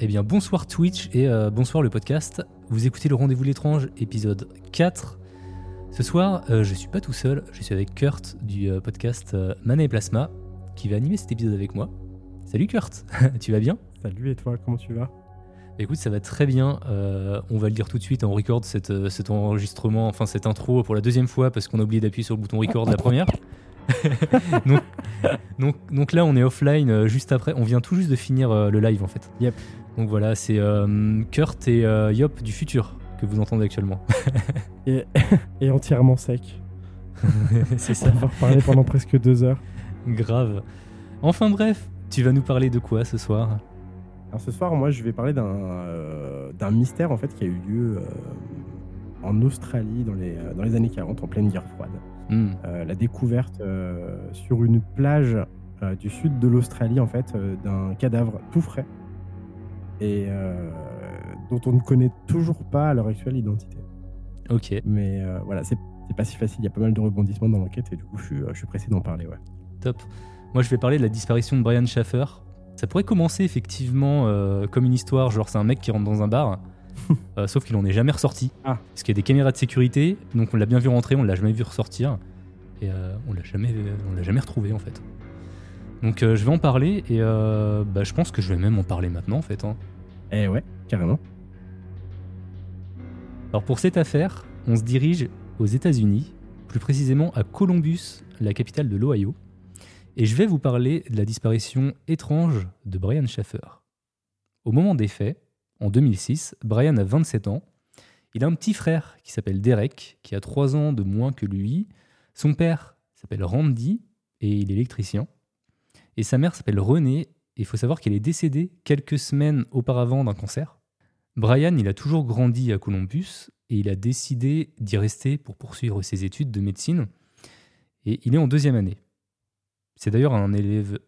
Eh bien, bonsoir Twitch et euh, bonsoir le podcast. Vous écoutez le Rendez-vous l'étrange, épisode 4. Ce soir, euh, je suis pas tout seul, je suis avec Kurt du euh, podcast euh, Mana et Plasma qui va animer cet épisode avec moi. Salut Kurt, tu vas bien? Salut et toi, comment tu vas? Écoute, ça va très bien. On va le dire tout de suite, on record cette, cet enregistrement, enfin cette intro pour la deuxième fois parce qu'on a oublié d'appuyer sur le bouton record la première. donc, donc, donc là, on est offline juste après. On vient tout juste de finir le live en fait. Yep. Donc voilà, c'est euh, Kurt et euh, Yop du futur que vous entendez actuellement. et, et entièrement sec. c'est ça, On va reparler pendant presque deux heures. grave. Enfin bref, tu vas nous parler de quoi ce soir? Alors ce soir, moi, je vais parler d'un euh, d'un mystère en fait qui a eu lieu euh, en Australie dans les, dans les années 40, en pleine guerre froide. Hmm, Euh, la découverte euh, sur une plage euh, du sud de l'Australie en fait euh, d'un cadavre tout frais et euh, dont on ne connaît toujours pas à l'heure actuelle l'identité. Ok, Mais euh, voilà, c'est pas si facile. Il y a pas mal de rebondissements dans l'enquête et du coup, je suis, euh, je suis pressé d'en parler. Ouais. top. Moi, je vais parler de la disparition de Brian Schaffer. Ça pourrait commencer effectivement euh, comme une histoire, genre c'est un mec qui rentre dans un bar, euh, sauf qu'il en est jamais ressorti. Ah. Parce qu'il y a des caméras de sécurité, donc on l'a bien vu rentrer, on l'a jamais vu ressortir, et euh, on l'a jamais, on l'a jamais retrouvé en fait. Donc euh, je vais en parler et euh, bah, je pense que je vais même en parler maintenant en fait. hein. Eh ouais, carrément. Alors pour cette affaire, on se dirige aux États-Unis, plus précisément à Columbus, la capitale de l'Ohio, et je vais vous parler de la disparition étrange de Brian Schaffer. Au moment des faits, en 2006, Brian a 27 ans. Il a un petit frère qui s'appelle Derek, qui a 3 ans de moins que lui. Son père s'appelle Randy et il est électricien. Et sa mère s'appelle Renée, et il faut savoir qu'elle est décédée quelques semaines auparavant d'un cancer. Brian, il a toujours grandi à Columbus et il a décidé d'y rester pour poursuivre ses études de médecine. Et il est en deuxième année. C'est d'ailleurs un élève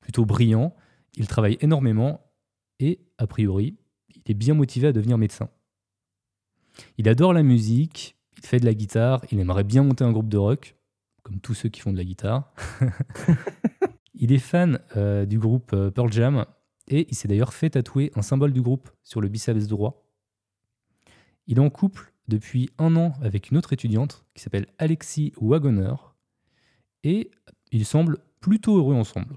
plutôt brillant, il travaille énormément et, a priori, il est bien motivé à devenir médecin. Il adore la musique, il fait de la guitare, il aimerait bien monter un groupe de rock, comme tous ceux qui font de la guitare. il est fan euh, du groupe euh, Pearl Jam et il s'est d'ailleurs fait tatouer un symbole du groupe sur le biceps droit. Il est en couple depuis un an avec une autre étudiante qui s'appelle Alexis Wagoner et ils semblent plutôt heureux ensemble.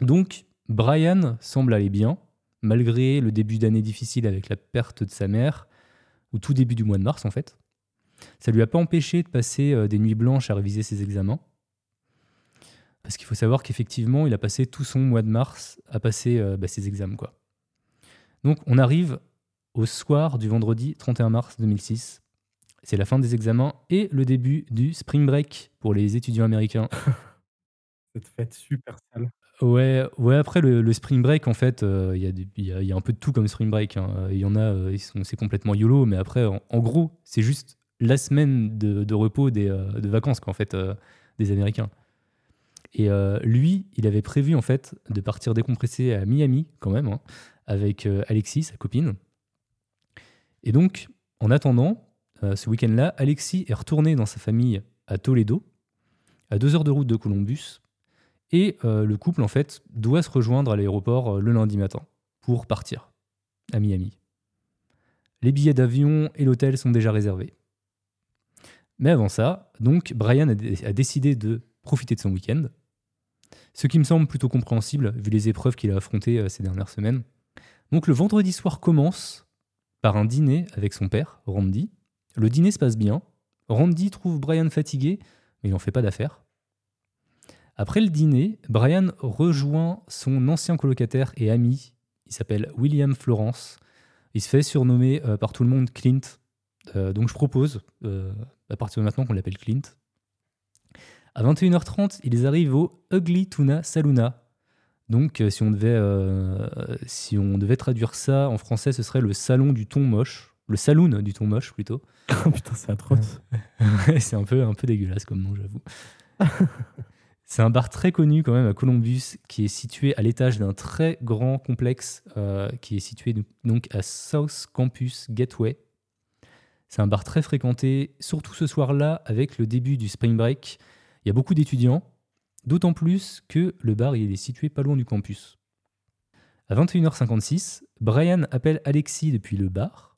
Donc, Brian semble aller bien, malgré le début d'année difficile avec la perte de sa mère, ou tout début du mois de mars en fait. Ça lui a pas empêché de passer euh, des nuits blanches à réviser ses examens. Parce qu'il faut savoir qu'effectivement, il a passé tout son mois de mars à passer euh, bah, ses examens. Quoi. Donc, on arrive au soir du vendredi 31 mars 2006. C'est la fin des examens et le début du spring break pour les étudiants américains. Cette fête super sale. Ouais, ouais après le, le spring break, en fait, euh, il y, a y y un peu de tout comme spring break. hein. Il y en a, euh, c'est complètement YOLO, mais après, en, en gros, c'est juste la semaine de, de repos des, euh, de vacances, quoi, en fait, des Américains. Et euh, lui, il avait prévu, en fait, de partir décompresser à Miami, quand même, hein, avec euh, Alexis, sa copine. Et donc, en attendant, euh, ce week-end-là, Alexis est retourné dans sa famille à Toledo, à deux heures de route de Columbus, et le couple, en fait, doit se rejoindre à l'aéroport le lundi matin pour partir à Miami. Les billets d'avion et l'hôtel sont déjà réservés. Mais avant ça, donc, Brian a décidé de profiter de son week-end, ce qui me semble plutôt compréhensible vu les épreuves qu'il a affrontées euh, ces dernières semaines. Donc le vendredi soir commence par un dîner avec son père, Randy. Le dîner se passe bien. Randy trouve Brian fatigué, mais il n'en fait pas d'affaire. Après le dîner, Brian rejoint son ancien colocataire et ami. Il s'appelle William Florence. Il se fait surnommer euh, par tout le monde Clint. Euh, donc je propose, à partir de maintenant, qu'on l'appelle Clint. À 21h30, ils arrivent au Ugly Tuna Saluna. Donc euh, si on, devait, euh, si on devait traduire ça en français, ce serait le salon du thon moche. Le saloon du thon moche plutôt. Oh putain, c'est atroce. C'est un peu, un peu dégueulasse comme nom, j'avoue. c'est un bar très connu quand même à Columbus qui est situé à l'étage d'un très grand complexe euh, qui est situé donc à South Campus Gateway. C'est un bar très fréquenté, surtout ce soir-là avec le début du spring break. Il y a beaucoup d'étudiants, d'autant plus que le bar il est situé pas loin du campus. À 21h56, Brian appelle Alexis depuis le bar.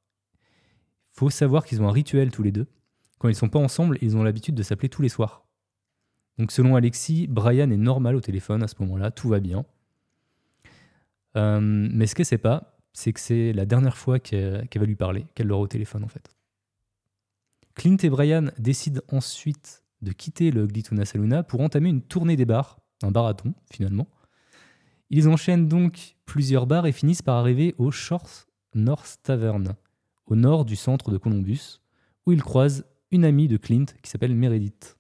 Faut savoir qu'ils ont un rituel tous les deux. Quand ils sont pas ensemble, ils ont l'habitude de s'appeler tous les soirs. Donc selon Alexis, Brian est normal au téléphone à ce moment-là, tout va bien. Euh, mais ce qu'elle sait pas, c'est que c'est la dernière fois qu'elle qu'elle va lui parler, qu'elle l'aura au téléphone en fait. Clint et Brian décident ensuite de quitter le Glituna Saluna pour entamer une tournée des bars, un barathon finalement. Ils enchaînent donc plusieurs bars et finissent par arriver au Shores North Tavern, au nord du centre de Columbus, où ils croisent une amie de Clint qui s'appelle Meredith.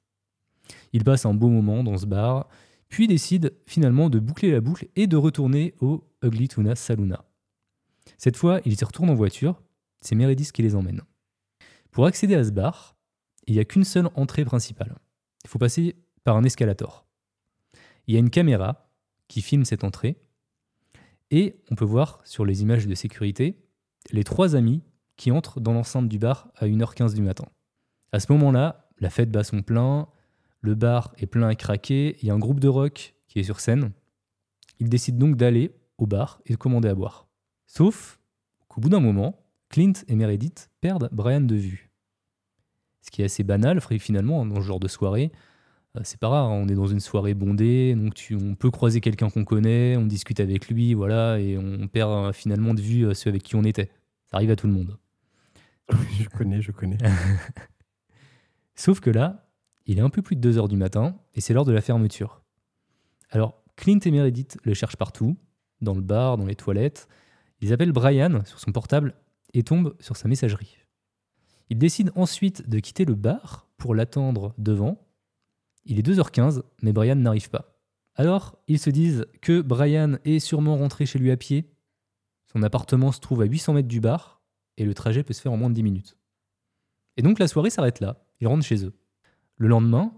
Ils passent un beau moment dans ce bar, puis décident finalement de boucler la boucle et de retourner au Ugly Tuna Saluna. Cette fois, ils y retournent en voiture, c'est Meredith qui les emmène. Pour accéder à ce bar, il n'y a qu'une seule entrée principale. Il faut passer par un escalator. Il y a une caméra qui filme cette entrée, et on peut voir sur les images de sécurité les trois amis qui entrent dans l'enceinte du bar à 1h15 du matin. À ce moment-là, la fête bat son plein, le bar est plein à craquer, il y a un groupe de rock qui est sur scène. Ils décident donc d'aller au bar et de commander à boire. Sauf qu'au bout d'un moment, Clint et Meredith perdent Brian de vue. Ce qui est assez banal, finalement, dans ce genre de soirée. Euh, C'est pas rare, hein, on est dans une soirée bondée, donc tu- on peut croiser quelqu'un qu'on connaît, on discute avec lui, voilà, et on perd euh, finalement de vue euh, ceux avec qui on était. Ça arrive à tout le monde. je connais, je connais. Sauf que là, il est un peu plus de 2h du matin et c'est l'heure de la fermeture. Alors, Clint et Meredith le cherchent partout, dans le bar, dans les toilettes. Ils appellent Brian sur son portable et tombent sur sa messagerie. Ils décident ensuite de quitter le bar pour l'attendre devant. Il est 2h15, mais Brian n'arrive pas. Alors, ils se disent que Brian est sûrement rentré chez lui à pied. Son appartement se trouve à 800 mètres du bar et le trajet peut se faire en moins de 10 minutes. Et donc la soirée s'arrête là. Ils rentrent chez eux. Le lendemain,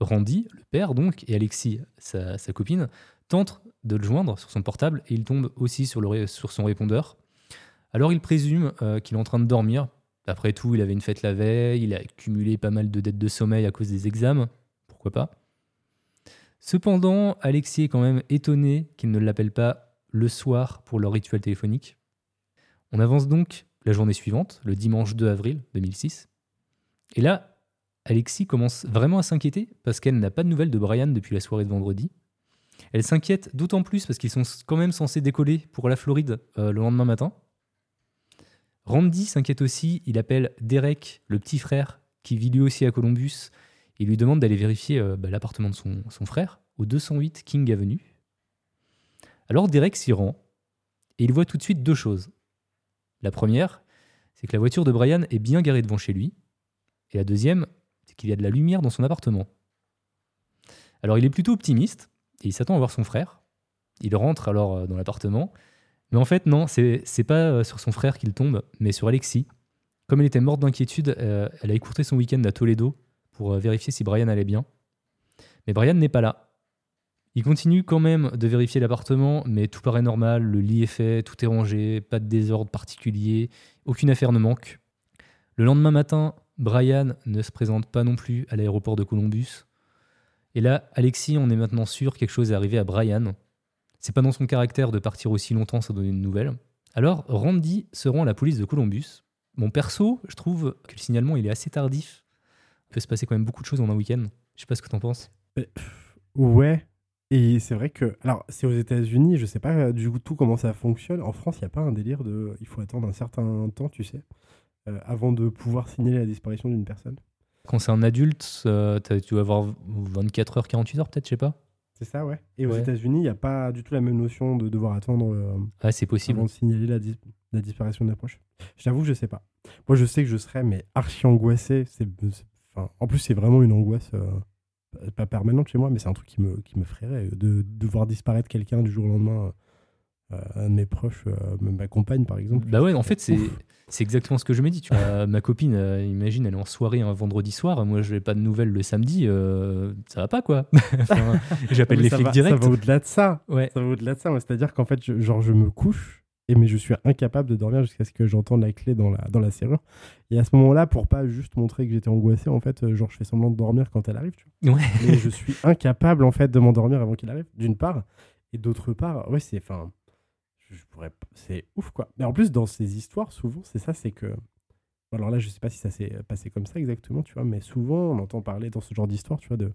Randy, le père donc, et Alexis, sa, copine, tentent de le joindre sur son portable et il tombe aussi sur son répondeur. Alors il présume euh, qu'il est en train de dormir. Après tout, il avait une fête la veille, il a accumulé pas mal de dettes de sommeil à cause des examens. Pourquoi pas? Cependant, Alexis est quand même étonné qu'il ne l'appelle pas le soir pour leur rituel téléphonique. On avance donc la journée suivante, le dimanche 2 avril 2006. Et là, Alexis commence vraiment à s'inquiéter parce qu'elle n'a pas de nouvelles de Brian depuis la soirée de vendredi. Elle s'inquiète d'autant plus parce qu'ils sont quand même censés décoller pour la Floride euh, le lendemain matin. Randy s'inquiète aussi, il appelle Derek, le petit frère, qui vit lui aussi à Columbus. Il lui demande d'aller vérifier euh, bah, l'appartement de son, frère au 208 King Avenue. Alors Derek s'y rend et il voit tout de suite deux choses. La première, c'est que la voiture de Brian est bien garée devant chez lui. Et la deuxième, c'est qu'il y a de la lumière dans son appartement. Alors il est plutôt optimiste et il s'attend à voir son frère. Il rentre alors euh, dans l'appartement. Mais en fait, non, c'est pas euh, sur son frère qu'il tombe, mais sur Alexis. Comme elle était morte d'inquiétude, euh, elle a écourté son week-end à Toledo pour euh, vérifier si Brian allait bien. Mais Brian n'est pas là. Il continue quand même de vérifier l'appartement, mais tout paraît normal, le lit est fait, tout est rangé, pas de désordre particulier, aucune affaire ne manque. Le lendemain matin, Brian ne se présente pas non plus à l'aéroport de Columbus. Et là, Alexis, on est maintenant sûr que quelque chose est arrivé à Brian. C'est pas dans son caractère de partir aussi longtemps sans donner de nouvelles. Alors, Randy se rend à la police de Columbus. Mon perso, je trouve que le signalement il est assez tardif. Il peut se passer quand même beaucoup de choses en un week-end. Je sais pas ce que t'en penses. Ouais. Et c'est vrai que. Alors, c'est aux États-Unis, je sais pas euh, du tout comment ça fonctionne. En France, il n'y a pas un délire de. Il faut attendre un certain temps, tu sais, euh, avant de pouvoir signaler la disparition d'une personne. Quand c'est un adulte, euh, tu vas avoir 24 heures, 48 heures peut-être, je sais pas. C'est ça, ouais. Et aux Ouais. États-Unis, il n'y a pas du tout la même notion de devoir attendre euh, Ah, c'est possible. avant de signaler la, dis- la disparition d'un proche. J'avoue que je sais pas. Moi, je sais que je serais mais archi angoissé. C'est, c'est- enfin, en plus, c'est vraiment une angoisse euh, pas permanente chez moi, mais c'est un truc qui me, qui me ferait de, de voir disparaître quelqu'un du jour au lendemain. euh, un de mes proches, euh, ma compagne par exemple. Bah ouais, en fait, c'est c'est exactement ce que je me dis. Tu vois, ma copine, euh, imagine, elle est en soirée un vendredi soir. Moi, je n'ai pas de nouvelles le samedi. euh, ça va pas, quoi. Enfin, J'appelle les flics va- direct. Ça va au-delà de ça. Ouais. Ça va au-delà de ça. C'est-à-dire qu'en fait, je, genre, je me couche et mais je suis incapable de dormir jusqu'à ce que j'entende la clé dans la, dans la serrure. Et à ce moment-là, pour pas juste montrer que j'étais angoissé, en fait, euh, genre, je fais semblant de dormir quand elle arrive. Tu vois. Ouais. Mais je suis incapable, en fait, de m'endormir avant qu'il arrive, d'une part. Et d'autre part, ouais, c'est. Enfin. Je, pourrais. C'est ouf, quoi. Mais en plus, dans ces histoires, souvent, c'est ça, c'est que. Alors là, je sais pas si ça s'est passé comme ça exactement, tu vois, mais souvent, on entend parler dans ce genre d'histoire, tu vois, de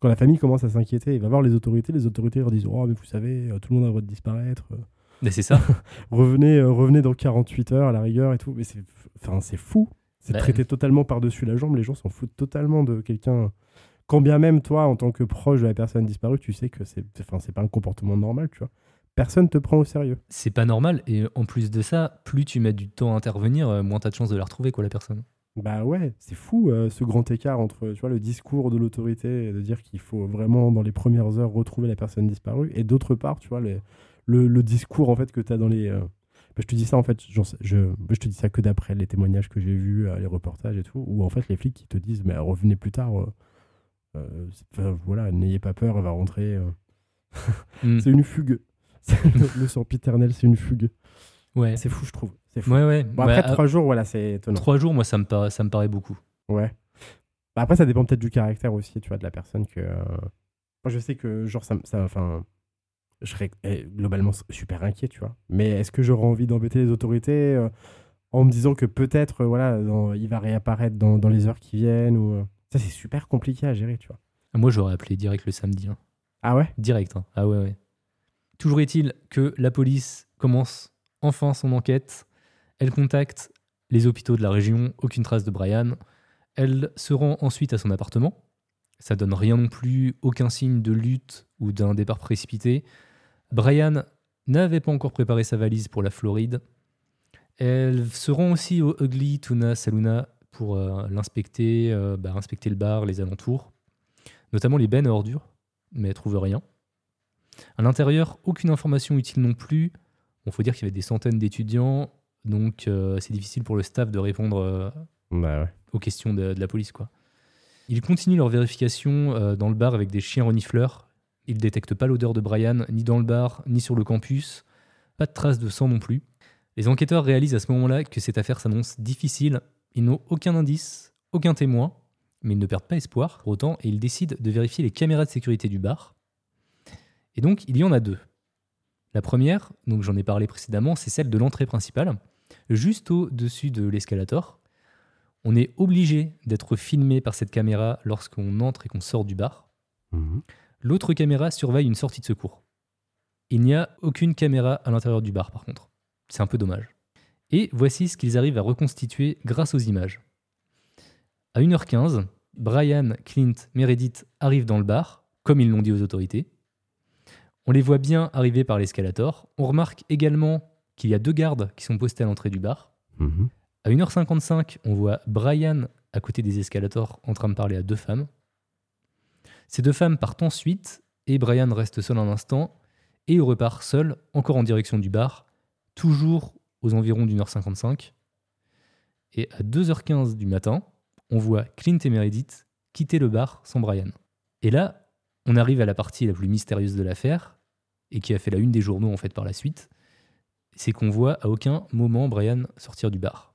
quand la famille commence à s'inquiéter, il va voir les autorités, les autorités leur disent Oh, mais vous savez, euh, tout le monde a le droit de disparaître, euh, Mais c'est ça. revenez, euh, revenez dans 48 heures à la rigueur et tout. Mais c'est enfin, c'est fou, c'est Bah, traité totalement par-dessus la jambe, les gens s'en foutent totalement de quelqu'un. Quand bien même, toi, en tant que proche de la personne disparue, tu sais que c'est enfin, c'est pas un comportement normal, tu vois. Personne te prend au sérieux. C'est pas normal. Et en plus de ça, plus tu mets du temps à intervenir, euh, moins t'as de chances de la retrouver, quoi, la personne. Bah ouais, c'est fou euh, ce grand écart entre tu vois, le discours de l'autorité, de dire qu'il faut vraiment dans les premières heures retrouver la personne disparue, et d'autre part, tu vois, les- le, le discours en fait que tu as dans les... euh, bah, je te dis ça en fait, je, je te dis ça que d'après les témoignages que j'ai vus, euh, les reportages et tout, où en fait les flics qui te disent mais revenez plus tard, enfin, voilà, n'ayez pas peur, elle va rentrer. Hmm. C'est une fugue. le, sempiternel, c'est une fugue. Ouais. C'est fou, je trouve. C'est fou. Ouais, ouais. Bon, Ouais, après à- trois jours, voilà, c'est étonnant. trois jours, moi, ça me, paraît, ça me paraît beaucoup. Ouais. Bah après, ça dépend peut-être du caractère aussi, tu vois, de la personne que. euh, Moi, je sais que, genre, ça. ça enfin. Je serais eh, globalement super inquiet, tu vois. Mais est-ce que j'aurais envie d'embêter les autorités euh, en me disant que peut-être, euh, voilà, dans- il va réapparaître dans, dans les heures qui viennent ou. Ça, c'est super compliqué à gérer, tu vois. Moi, j'aurais appelé direct le samedi. hein. Ah ouais? Direct. hein. Ah ouais, ouais. Toujours est-il que la police commence enfin son enquête. Elle contacte les hôpitaux de la région, aucune trace de Brian. Elle se rend ensuite à son appartement. Ça donne rien non plus, aucun signe de lutte ou d'un départ précipité. Brian n'avait pas encore préparé sa valise pour la Floride. Elle se rend aussi au Ugly Tuna Saluna pour euh, l'inspecter, euh, bah, inspecter le bar, les alentours, notamment les bennes à ordures, mais elle trouve rien. À l'intérieur, aucune information utile non plus. Il faut dire qu'il y avait des centaines d'étudiants, donc euh, c'est difficile pour le staff de répondre euh, Bah ouais. aux questions de, de la police. Quoi. Ils continuent leur vérification euh, dans le bar avec des chiens renifleurs. Ils ne détectent pas l'odeur de Brian, ni dans le bar, ni sur le campus. Pas de traces de sang non plus. Les enquêteurs réalisent à ce moment-là que cette affaire s'annonce difficile. Ils n'ont aucun indice, aucun témoin, mais ils ne perdent pas espoir pour autant et ils décident de vérifier les caméras de sécurité du bar. Et donc, il y en a deux. La première, donc j'en ai parlé précédemment, c'est celle de l'entrée principale, juste au-dessus de l'escalator. On est obligé d'être filmé par cette caméra lorsqu'on entre et qu'on sort du bar. Mhm. L'autre caméra surveille une sortie de secours. Il n'y a aucune caméra à l'intérieur du bar par contre. C'est un peu dommage. Et voici ce qu'ils arrivent à reconstituer grâce aux images. À 1h15, Brian, Clint, Meredith arrivent dans le bar, comme ils l'ont dit aux autorités. On les voit bien arriver par l'escalator. On remarque également qu'il y a deux gardes qui sont postés à l'entrée du bar. Mhm. À 1h55, on voit Brian à côté des escalators en train de parler à deux femmes. Ces deux femmes partent ensuite et Brian reste seul un instant et il repart seul, encore en direction du bar, toujours aux environs d'une heure 55. Et à 2h15 du matin, on voit Clint et Meredith quitter le bar sans Brian. Et là, on arrive à la partie la plus mystérieuse de l'affaire et qui a fait la une des journaux en fait par la suite, c'est qu'on voit à aucun moment Brian sortir du bar.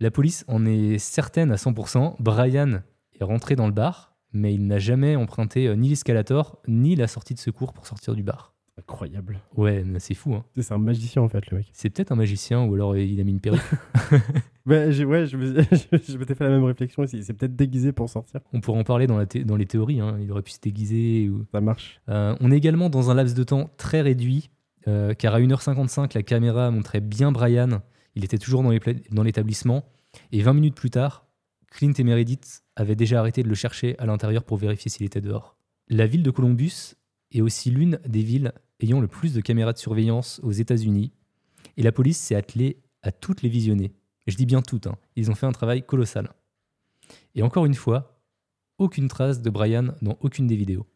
La police en est certaine à 100%. Brian est rentré dans le bar, mais il n'a jamais emprunté euh, ni l'escalator ni la sortie de secours pour sortir du bar. Incroyable. Ouais, mais c'est fou. Hein. C'est un magicien en fait, le mec. C'est peut-être un magicien ou alors euh, il a mis une perruque. Bah, ouais, je me- je m'étais fait la même réflexion aussi. C'est peut-être déguisé pour sortir. On pourrait en parler dans, la thé- dans les théories. hein. Il aurait pu se déguiser. ou- Ça marche. Euh, on est également dans un laps de temps très réduit, euh, car à 1h55, la caméra montrait bien Brian. Il était toujours dans l'établissement. Et 20 minutes plus tard, Clint et Meredith avaient déjà arrêté de le chercher à l'intérieur pour vérifier s'il était dehors. La ville de Columbus est aussi l'une des villes ayant le plus de caméras de surveillance aux États-Unis. Et la police s'est attelée à toutes les visionner. Je dis bien toutes, hein. ils ont fait un travail colossal. Et encore une fois, aucune trace de Brian dans aucune des vidéos.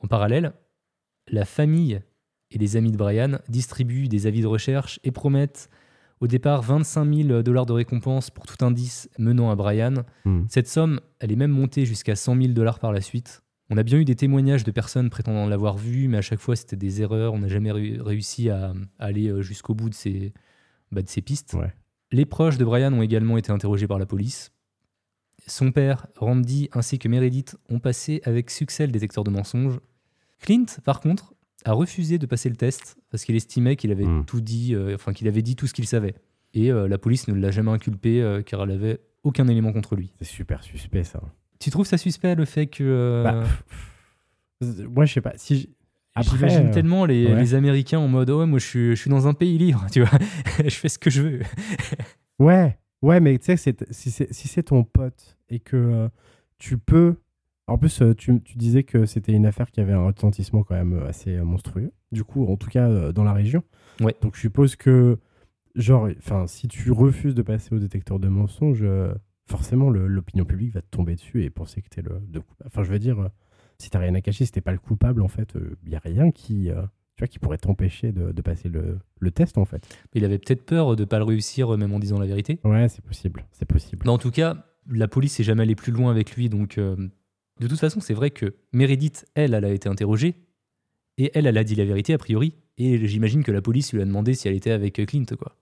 En parallèle, la famille et les amis de Brian distribuent des avis de recherche et promettent au départ 25 000 dollars de récompense pour tout indice menant à Brian. Hmm. Cette somme, elle est même montée jusqu'à 100 000 dollars par la suite. On a bien eu des témoignages de personnes prétendant l'avoir vu, mais à chaque fois c'était des erreurs. On n'a jamais réu- réussi à, à aller euh, jusqu'au bout de ces, bah, de ces pistes. Ouais. Les proches de Brian ont également été interrogés par la police. Son père, Randy, ainsi que Meredith ont passé avec succès le détecteur de mensonges. Clint, par contre, a refusé de passer le test parce qu'il estimait qu'il avait Hmm. tout dit, euh, enfin qu'il avait dit tout ce qu'il savait. Et euh, la police ne l'a jamais inculpé euh, car elle avait aucun élément contre lui. C'est super suspect ça. Tu trouves ça suspect le fait que euh, Bah, moi, je sais pas. Si j'- après, j'imagine euh, tellement les, ouais. les Américains en mode oh, ouais moi je suis, je suis dans un pays libre, tu vois, je fais ce que je veux. Ouais, ouais, mais tu sais, si c'est si ton pote et que euh, tu peux. En plus, tu, tu disais que c'était une affaire qui avait un retentissement quand même assez monstrueux. Du coup, en tout cas, euh, dans la région. Ouais. Donc, je suppose que, genre, enfin, si tu refuses de passer au détecteur de mensonges, forcément, l'opinion publique va te tomber dessus et penser que t'es le. de Enfin, je veux dire, euh, si t'as rien à cacher, si t'es pas le coupable, en fait, il y a rien qui, euh, tu vois, qui pourrait t'empêcher de, de passer le, le test, en fait. Il avait peut-être peur de pas le réussir même en disant la vérité. Ouais, c'est possible. C'est possible. Mais en tout cas, la police n'est jamais allée plus loin avec lui. Donc, euh, de toute façon, c'est vrai que Meredith, elle, elle a été interrogée. Et elle, elle a dit la vérité, a priori. Et j'imagine que la police lui a demandé si elle était avec euh, Clint, quoi.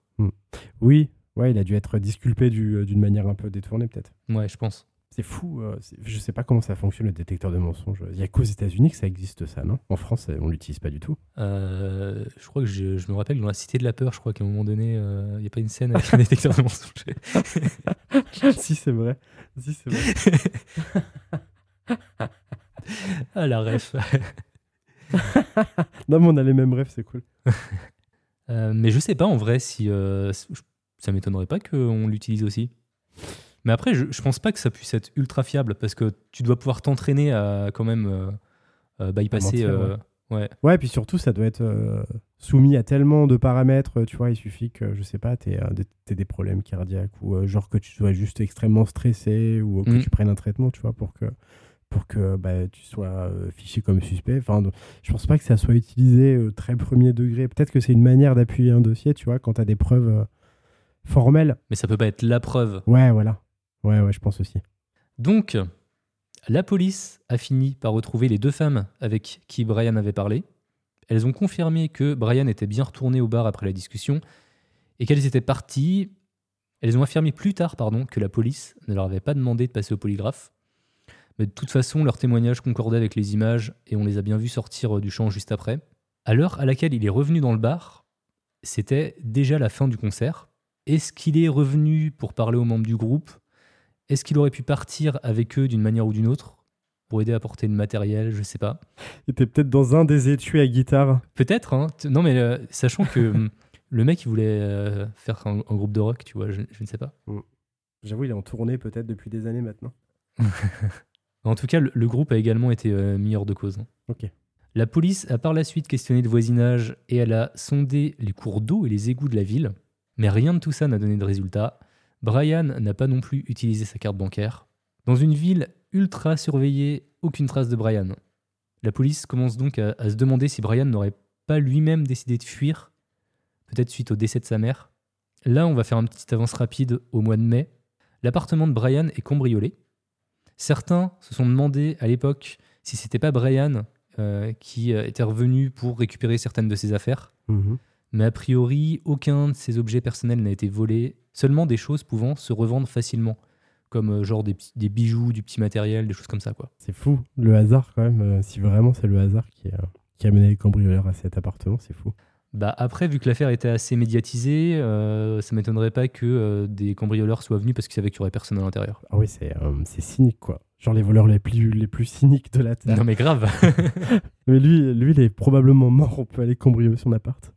Oui, ouais, il a dû être disculpé du- euh, d'une manière un peu détournée, peut-être. Ouais, je pense. C'est fou. euh, je sais pas comment ça fonctionne le détecteur de mensonges. Il y a qu'aux États-Unis que ça existe, ça, non? En France, euh, on l'utilise pas du tout. Euh, je crois que je, je me rappelle dans la Cité de la Peur, je crois qu'à un moment donné, euh, il n'y a pas une scène avec un détecteur de mensonges. si, c'est vrai. Si, c'est vrai. ah, la ref. non, mais on a les mêmes rêves, c'est cool. Mais je sais pas en vrai si. je- ça m'étonnerait pas qu'on l'utilise aussi. Mais après, je, je pense pas que ça puisse être ultra fiable parce que tu dois pouvoir t'entraîner à quand même euh, euh, bypasser. mentir, euh, ouais. Ouais, et puis surtout, ça doit être euh, soumis à tellement de paramètres. Tu vois, il suffit que, je sais pas, t'aies euh, des, problèmes cardiaques ou genre que tu sois juste extrêmement stressé ou que Mm. tu prennes un traitement, tu vois, pour que, pour que bah, tu sois euh, fiché comme suspect. Enfin, je pense pas que ça soit utilisé euh, très premier degré. Peut-être que c'est une manière d'appuyer un dossier, tu vois, quand t'as des preuves formelles. Mais ça peut pas être la preuve. Ouais, voilà. Ouais, ouais, je pense aussi. Donc, la police a fini par retrouver les deux femmes avec qui Brian avait parlé. Elles ont confirmé que Brian était bien retourné au bar après la discussion et qu'elles étaient parties. Elles ont affirmé plus tard pardon, que la police ne leur avait pas demandé de passer au polygraphe. Mais de toute façon, leurs témoignages concordaient avec les images et on les a bien vus sortir euh, du champ juste après. À l'heure à laquelle il est revenu dans le bar, c'était déjà la fin du concert. Est-ce qu'il est revenu pour parler aux membres du groupe? Est-ce qu'il aurait pu partir avec eux d'une manière ou d'une autre pour aider à porter le matériel? Je sais pas. Il était peut-être dans un des étuis à guitare. Peut-être, hein. Non, mais euh, sachant que hum, le mec, il voulait euh, faire un, un groupe de rock, tu vois, je, je ne sais pas. J'avoue, il est en tournée peut-être depuis des années maintenant. En tout cas, le, le groupe a également été euh, mis hors de cause. hein. Ok. La police a par la suite questionné le voisinage et elle a sondé les cours d'eau et les égouts de la ville, mais rien de tout ça n'a donné de résultat. Brian n'a pas non plus utilisé sa carte bancaire. Dans une ville ultra surveillée, aucune trace de Brian. La police commence donc à, se demander si Brian n'aurait pas lui-même décidé de fuir, peut-être suite au décès de sa mère. Là, on va faire une petite avance rapide au mois de mai. L'appartement de Brian est cambriolé. Certains se sont demandé à l'époque si c'était pas Brian euh, qui euh, était revenu pour récupérer certaines de ses affaires. Mhm. Mais a priori, aucun de ses objets personnels n'a été volé, seulement des choses pouvant se revendre facilement, comme euh, genre des, des bijoux, du petit matériel, des choses comme ça. quoi. C'est fou, le hasard quand même. euh, si vraiment c'est le hasard qui, a- qui a mené les cambrioleurs à cet appartement, c'est fou. Bah après, vu que l'affaire était assez médiatisée, euh, ça m'étonnerait pas que euh, des cambrioleurs soient venus parce qu'ils savaient qu'il y aurait personne à l'intérieur. Ah oui, c'est euh, c'est cynique quoi. Genre les voleurs les plus, les plus cyniques de la Terre. Non mais grave Mais lui, lui, il est probablement mort. On peut aller cambrioler son appart.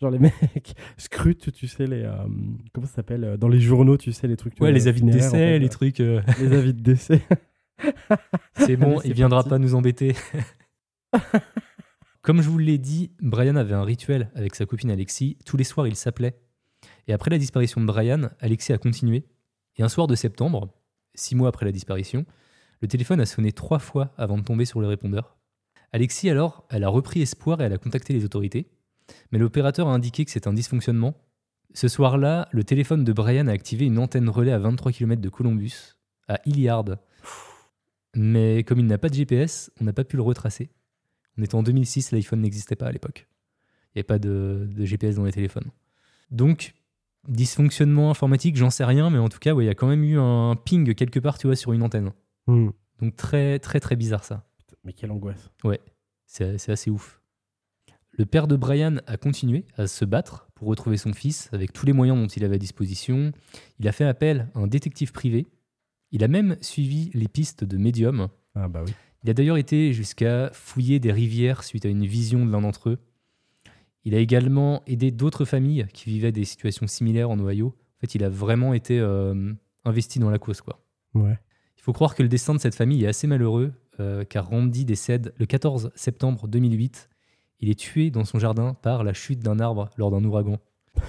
Genre les mecs scrutent, tu sais, les. euh, comment ça s'appelle euh, Dans les journaux, tu sais, les trucs. Ouais, les avis de en décès, fait, les trucs... euh, Les avis de décès. c'est bon, il viendra parti. pas nous embêter. comme je vous l'ai dit, Brian avait un rituel avec sa copine Alexis. Tous les soirs, ils s'appelaient. Et après la disparition de Brian, Alexis a continué. Et un soir de septembre, six mois après la disparition, le téléphone a sonné trois fois avant de tomber sur le répondeur. Alexis, alors, elle a repris espoir et elle a contacté les autorités. Mais l'opérateur a indiqué que c'est un dysfonctionnement. Ce soir-là, le téléphone de Brian a activé une antenne relais à 23 km de Columbus, à Hilliard. Mais comme il n'a pas de GPS, on n'a pas pu le retracer. On était en 2006, l'iPhone n'existait pas à l'époque. Il n'y avait pas de, de GPS dans les téléphones. Donc, dysfonctionnement informatique, j'en sais rien, mais en tout cas, ouais, il y a quand même eu un ping quelque part, tu vois, sur une antenne. Hmm. Donc très, très, très bizarre ça. Mais quelle angoisse. C'est c'est assez ouf. Le père de Brian a continué à se battre pour retrouver son fils avec tous les moyens dont il avait à disposition. Il a fait appel à un détective privé. Il a même suivi les pistes de médium. Ah bah oui. Il a d'ailleurs été jusqu'à fouiller des rivières suite à une vision de l'un d'entre eux. Il a également aidé d'autres familles qui vivaient des situations similaires en Ohio. En fait, il a vraiment été euh, investi dans la cause, quoi. Ouais. Il faut croire que le destin de cette famille est assez malheureux, euh, car Randy décède le 14 septembre 2008. Il est tué dans son jardin par la chute d'un arbre lors d'un ouragan.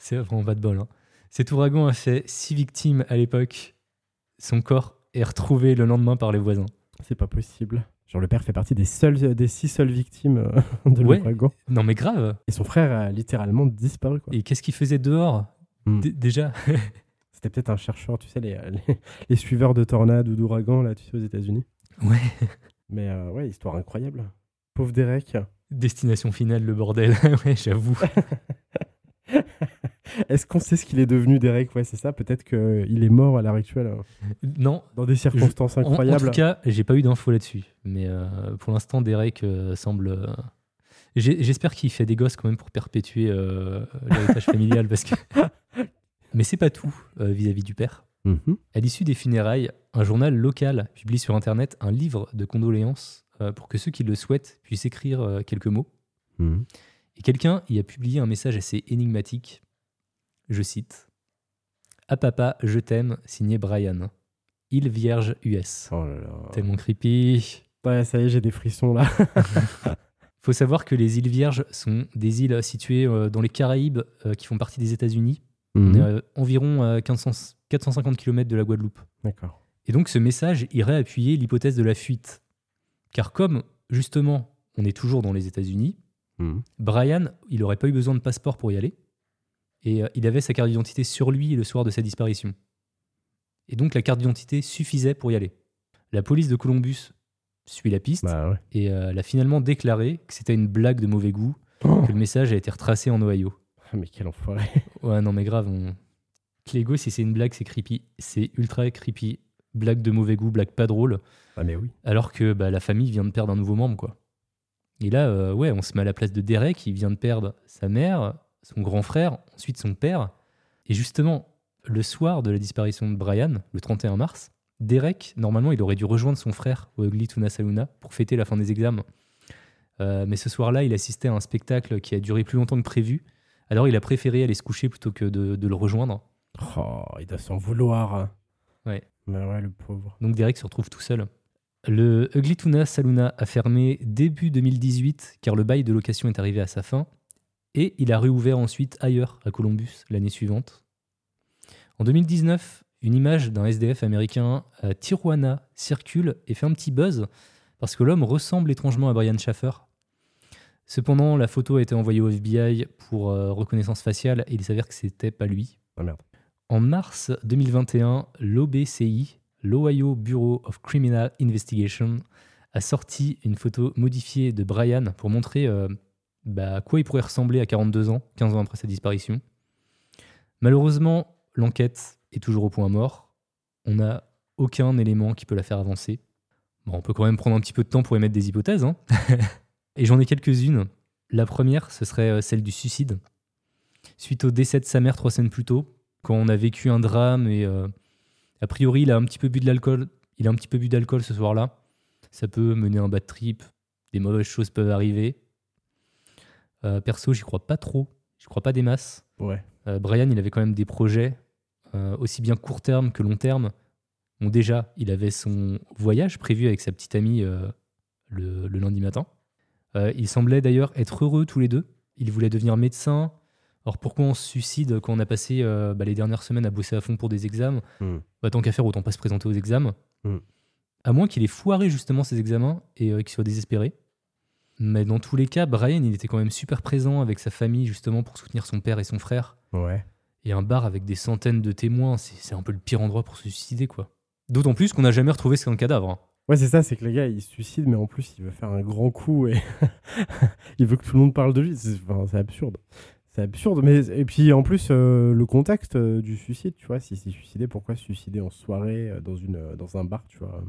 C'est vraiment pas de bol. hein. Cet ouragan a fait six victimes à l'époque. Son corps est retrouvé le lendemain par les voisins. C'est pas possible. Genre le père fait partie des seules, des six seules victimes euh, de Ouais. l'ouragan. Non mais grave. Et son frère a littéralement disparu. Quoi. Et qu'est-ce qu'il faisait dehors? Hmm. Déjà? C'était peut-être un chercheur, tu sais, les, les, les suiveurs de tornades ou d'ouragans, là, tu sais, aux États-Unis. Ouais. Mais euh, ouais, histoire incroyable. Pauvre Derek. Destination finale, le bordel. ouais, j'avoue. Est-ce qu'on sait ce qu'il est devenu, Derek? Ouais, c'est ça. Peut-être qu'il est mort à l'heure actuelle, Non, dans des circonstances En- En, incroyables. tout cas, j'ai pas eu d'infos là-dessus. Mais euh, pour l'instant, Derek euh, semble. euh, J'espère qu'il fait des gosses quand même pour perpétuer l'héritage familial. Parce que... Mais c'est pas tout vis-à-vis du père. Mhm. À l'issue des funérailles, un journal local publie sur Internet un livre de condoléances pour que ceux qui le souhaitent puissent écrire euh, quelques mots. Mhm. Et quelqu'un y a publié un message assez énigmatique. Je cite À papa, je t'aime, signé Brian. Île Vierge US. Oh là là. Tellement creepy. Ouais, ça y est, j'ai des frissons là. faut savoir que les îles Vierges sont des îles situées euh, dans les Caraïbes euh, qui font partie des États-Unis. On est Mhm. euh, environ à 1500 450 km de la Guadeloupe. D'accord. Et donc ce message irait appuyer l'hypothèse de la fuite. Car comme justement on est toujours dans les États-Unis, Mhm. Brian, il n'aurait pas eu besoin de passeport pour y aller. Et euh, il avait sa carte d'identité sur lui le soir de sa disparition. Et donc la carte d'identité suffisait pour y aller. La police de Columbus suit la piste Bah ouais. et euh, elle a finalement déclaré que c'était une blague de mauvais goût, Oh, que le message a été retracé en Ohio. mais quel enfoiré. Ouais, non mais grave, on... Clégo, si c'est une blague, c'est creepy. C'est ultra creepy. Blague de mauvais goût, blague pas drôle. Ah mais oui. Alors que bah, la famille vient de perdre un nouveau membre, quoi. Et là, euh, ouais, on se met à la place de Derek, il vient de perdre sa mère, son grand frère, ensuite son père. Et justement, le soir de la disparition de Brian, le 31 mars, Derek, normalement, il aurait dû rejoindre son frère au Ugly Tuna Saluna pour fêter la fin des examens. Euh, mais ce soir-là, il assistait à un spectacle qui a duré plus longtemps que prévu. Alors, il a préféré aller se coucher plutôt que de, de le rejoindre. Oh, il doit s'en vouloir. Ouais. Mais ouais, le pauvre. Donc Derek se retrouve tout seul. Le Ugly Tuna Saluna a fermé début 2018 car le bail de location est arrivé à sa fin et il a réouvert ensuite ailleurs à Columbus l'année suivante. En 2019, une image d'un SDF américain à Tijuana circule et fait un petit buzz parce que l'homme ressemble étrangement à Brian Schaffer. Cependant, la photo a été envoyée au FBI pour euh, reconnaissance faciale et il s'avère que c'était pas lui. Ah merde. En mars 2021, l'OBCI, l'Ohio Bureau of Criminal Investigation, a sorti une photo modifiée de Brian pour montrer euh, bah, à quoi il pourrait ressembler à 42 ans, 15 ans après sa disparition. Malheureusement, l'enquête est toujours au point mort. On n'a aucun élément qui peut la faire avancer. On peut quand même prendre un petit peu de temps pour émettre des hypothèses. hein. Et j'en ai quelques-unes. La première, ce serait euh, celle du suicide. Suite au décès de sa mère trois semaines plus tôt, quand on a vécu un drame et euh, a priori il a un petit peu bu de l'alcool, il a un petit peu bu d'alcool ce soir-là. Ça peut mener un bad trip, des mauvaises choses peuvent arriver. Euh, perso, j'y crois pas trop, j'y crois pas des masses. Ouais. Euh, Brian, il avait quand même des projets aussi bien court terme que long terme. Bon, déjà, il avait son voyage prévu avec sa petite amie le, le lundi matin. Ils semblaient d'ailleurs être heureux tous les deux. Ils voulaient devenir médecins. Alors pourquoi on se suicide quand on a passé euh, bah, les dernières semaines à bosser à fond pour des examens Hmm. bah, Tant qu'à faire, autant pas se présenter aux examens. Hmm. À moins qu'il ait foiré justement ses examens et euh, qu'il soit désespéré. Mais dans tous les cas, Brian, il était quand même super présent avec sa famille justement pour soutenir son père et son frère. Ouais. Et un bar avec des centaines de témoins, c'est un peu le pire endroit pour se suicider, quoi. D'autant plus qu'on n'a jamais retrouvé son cadavre. hein. Ouais, c'est ça, c'est que le gars, il se suicide, mais en plus, il veut faire un grand coup et il veut que tout le monde parle de lui. C'est enfin, c'est absurde. C'est absurde. Mais, et puis, en plus, euh, le contexte euh, du suicide, tu vois, s'il s'est suicidé, pourquoi se suicider en soirée euh, dans, une, dans un bar, tu vois?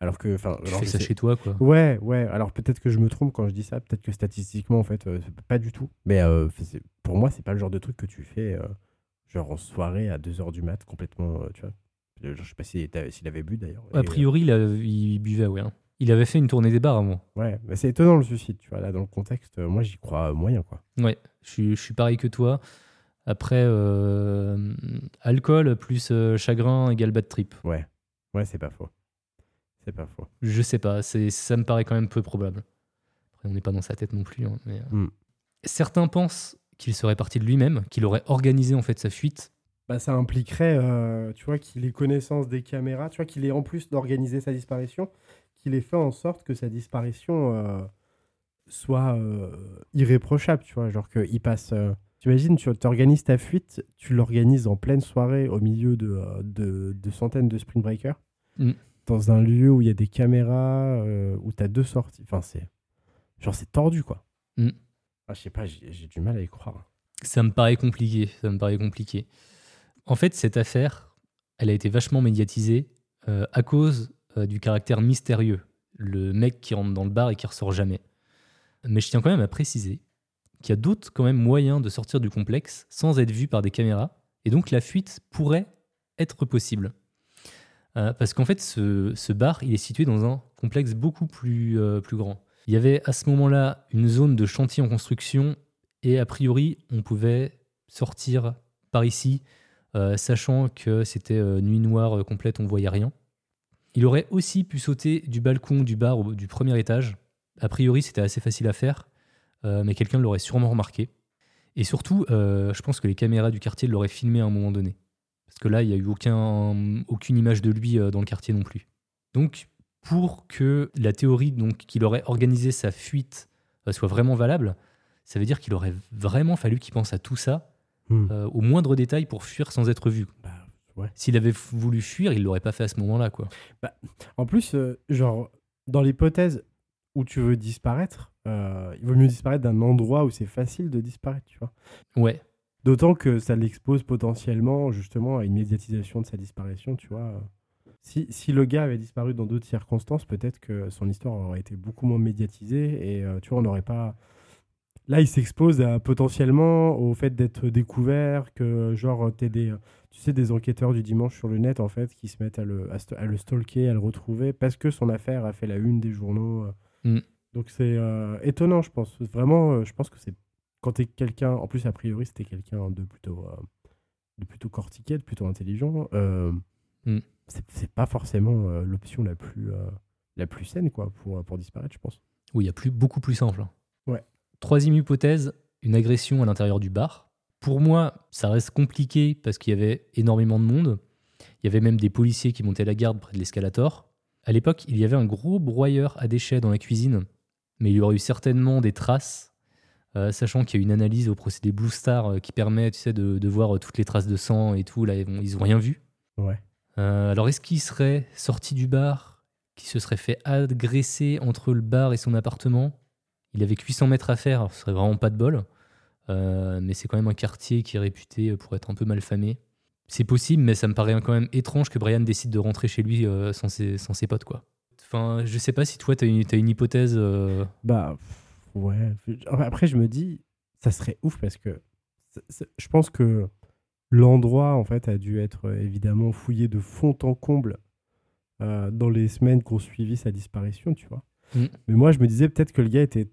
Alors que. enfin, Tu alors fais ça sais- chez toi, quoi. Ouais, ouais. Alors peut-être que je me trompe quand je dis ça. Peut-être que statistiquement, en fait, pas du tout. Mais pour moi, c'est pas le genre de truc que tu fais, genre en soirée à 2h du mat, complètement, tu vois. Je sais pas s'il s'il avait bu d'ailleurs. A priori, il, a- il buvait, ouais. hein. Il avait fait une tournée des bars avant. euh, ouais, mais c'est étonnant le suicide, tu vois. Là, dans le contexte, euh, moi, j'y crois moyen, quoi. Ouais, je suis, je suis pareil que toi. Après, euh, alcool plus euh, chagrin égale bad trip. Ouais, ouais, c'est pas faux. C'est pas faux. Je sais pas, c'est, ça me paraît quand même peu probable. Après, on n'est pas dans sa tête non plus. hein, mais, euh, Mm. Certains pensent qu'il serait parti de lui-même, qu'il aurait organisé en fait sa fuite. Bah, ça impliquerait, euh, tu vois, qu'il ait connaissance des caméras, tu vois, qu'il ait en plus d'organiser sa disparition, qu'il ait fait en sorte que sa disparition euh, soit euh, irréprochable, tu vois, genre qu'il passe. euh, T'imagines, tu organises ta fuite, tu l'organises en pleine soirée au milieu de, euh, de, de centaines de Spring Breakers, Mm. dans un lieu où il y a des caméras, où tu as deux sorties. Enfin, c'est. Genre, c'est tordu, quoi. Mm. Ah, je sais pas, j'ai j'ai du mal à y croire. Ça me paraît compliqué. Ça me paraît compliqué. En fait, cette affaire, elle a été vachement médiatisée euh, à cause euh, du caractère mystérieux. Le mec qui rentre dans le bar et qui ressort jamais. Mais je tiens quand même à préciser qu'il y a d'autres quand même moyens de sortir du complexe sans être vu par des caméras. Et donc la fuite pourrait être possible. Euh, parce qu'en fait, ce, bar, il est situé dans un complexe beaucoup plus, euh, plus grand. Il y avait à ce moment-là une zone de chantier en construction et a priori, on pouvait sortir par ici, sachant que c'était nuit noire complète, on voyait rien. Il aurait aussi pu sauter du balcon du bar au- du premier étage. A priori, c'était assez facile à faire, euh, mais quelqu'un l'aurait sûrement remarqué. Et surtout, euh, je pense que les caméras du quartier l'auraient filmé à un moment donné. Parce que là, il n'y a eu aucun, aucune image de lui euh, dans le quartier non plus. Donc, pour que la théorie donc qu'il aurait organisé sa fuite soit vraiment valable, ça veut dire qu'il aurait vraiment fallu qu'il pense à tout ça, Hmm. euh, au moindre détail, pour fuir sans être vu. Bah, ouais. S'il avait voulu fuir, il l'aurait pas fait à ce moment-là, quoi. En plus, euh, genre, dans l'hypothèse où tu veux disparaître, euh, il vaut mieux disparaître d'un endroit où c'est facile de disparaître, tu vois. Ouais, D'autant que ça l'expose potentiellement, justement, à une médiatisation de sa disparition, tu vois. Si, si le gars avait disparu dans d'autres circonstances, peut-être que son histoire aurait été beaucoup moins médiatisée et, euh, tu vois, on n'aurait pas... Là, il s'expose à, potentiellement au fait d'être découvert, que genre, t'es des, tu sais, des enquêteurs du dimanche sur le net, en fait, qui se mettent à le, à, le stalker, à le retrouver, parce que son affaire a fait la une des journaux. euh. Mm. Donc c'est euh, étonnant, je pense. Vraiment, euh, je pense que c'est quand t'es quelqu'un, en plus, a priori, c'était quelqu'un de plutôt, euh, de plutôt cortiqué, de plutôt intelligent, euh, Mm. c'est pas forcément euh, l'option la plus, euh, la plus saine, quoi, pour, pour disparaître, je pense. oui, il y a plus, beaucoup plus simple. hein. Ouais. Troisième hypothèse, une agression à l'intérieur du bar. Pour moi, ça reste compliqué parce qu'il y avait énormément de monde. Il y avait même des policiers qui montaient la garde près de l'escalator. À l'époque, il y avait un gros broyeur à déchets dans la cuisine, mais il y aurait eu certainement des traces, euh, sachant qu'il y a une analyse au procédé Blue Star euh, qui permet tu sais, de, de voir euh, toutes les traces de sang et tout. Là, ils n'ont rien vu. Ouais. Alors, est-ce qu'il serait sorti du bar, qui se serait fait agresser entre le bar et son appartement? Il avait que 800 mètres à faire, alors ce serait vraiment pas de bol. Euh, mais c'est quand même un quartier qui est réputé pour être un peu mal famé. C'est possible, mais ça me paraît quand même étrange que Brian décide de rentrer chez lui euh, sans, ses, sans ses potes, quoi. Enfin, je sais pas si toi, t'as une, t'as une hypothèse. euh, Bah, ouais. Après, je me dis, ça serait ouf parce que je pense que l'endroit, en fait, a dû être évidemment fouillé de fond en comble dans les semaines qui ont suivi sa disparition, tu vois. Mm. Mais moi, je me disais peut-être que le gars était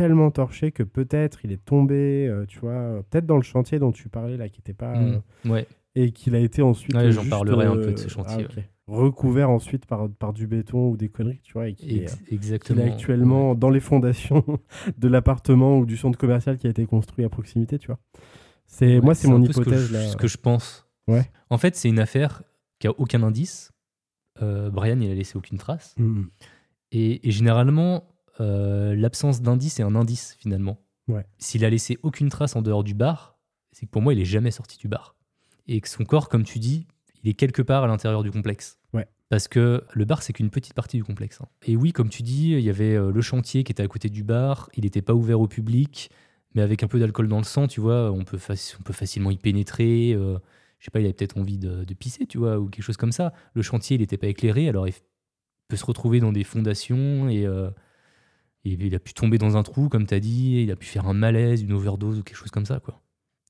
tellement torché que peut-être il est tombé, euh, tu vois, euh, peut-être dans le chantier dont tu parlais là, qui était pas. hmm, euh, ouais. et qu'il a été ensuite. Ouais, j'en parlerai un euh, peu de ce chantier, ah. Recouvert ensuite par, par du béton ou des conneries, tu vois, et qui est, Ex- qu'il exactement. est actuellement dans les fondations de l'appartement ou du centre commercial qui a été construit à proximité, tu vois. C'est moi, c'est mon peu ce que hypothèse je-. Ce que je pense. Ouais. En fait, c'est une affaire qui a aucun indice. Euh, Brian, il a laissé aucune trace. Et, et généralement, euh, l'absence d'indice est un indice finalement. Ouais. S'il a laissé aucune trace en dehors du bar, c'est que pour moi, il est jamais sorti du bar. Et que son corps, comme tu dis, il est quelque part à l'intérieur du complexe. Ouais. Parce que le bar, c'est qu'une petite partie du complexe. hein. Et oui, comme tu dis, il y avait euh, le chantier qui était à côté du bar. Il n'était pas ouvert au public, mais avec un peu d'alcool dans le sang, tu vois, on peut, faci- on peut facilement y pénétrer. euh, je sais pas, il avait peut-être envie de, de pisser, tu vois, ou quelque chose comme ça. Le chantier, il n'était pas éclairé, alors il peut se retrouver dans des fondations et, euh, et il a pu tomber dans un trou, comme tu as dit, il a pu faire un malaise, une overdose ou quelque chose comme ça, quoi.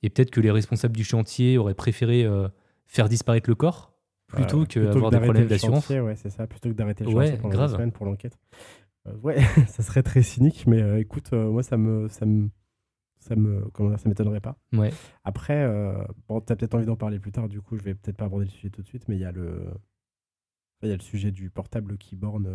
Et peut-être que les responsables du chantier auraient préféré euh, faire disparaître le corps plutôt Euh, qu'avoir des problèmes d'assurance. Ouais, c'est ça, plutôt que d'arrêter le Ouais, chantier pendant grave. des semaines pour l'enquête. Euh, ouais, ça serait très cynique, mais euh, écoute, euh, moi, ça me, ça me, ça me, comment dire, ça m'étonnerait pas. Ouais. Après, bon, t'as peut-être envie d'en parler plus tard, du coup, je vais peut-être pas aborder le sujet tout de suite, mais il y a le, il y a le sujet du portable qui borne,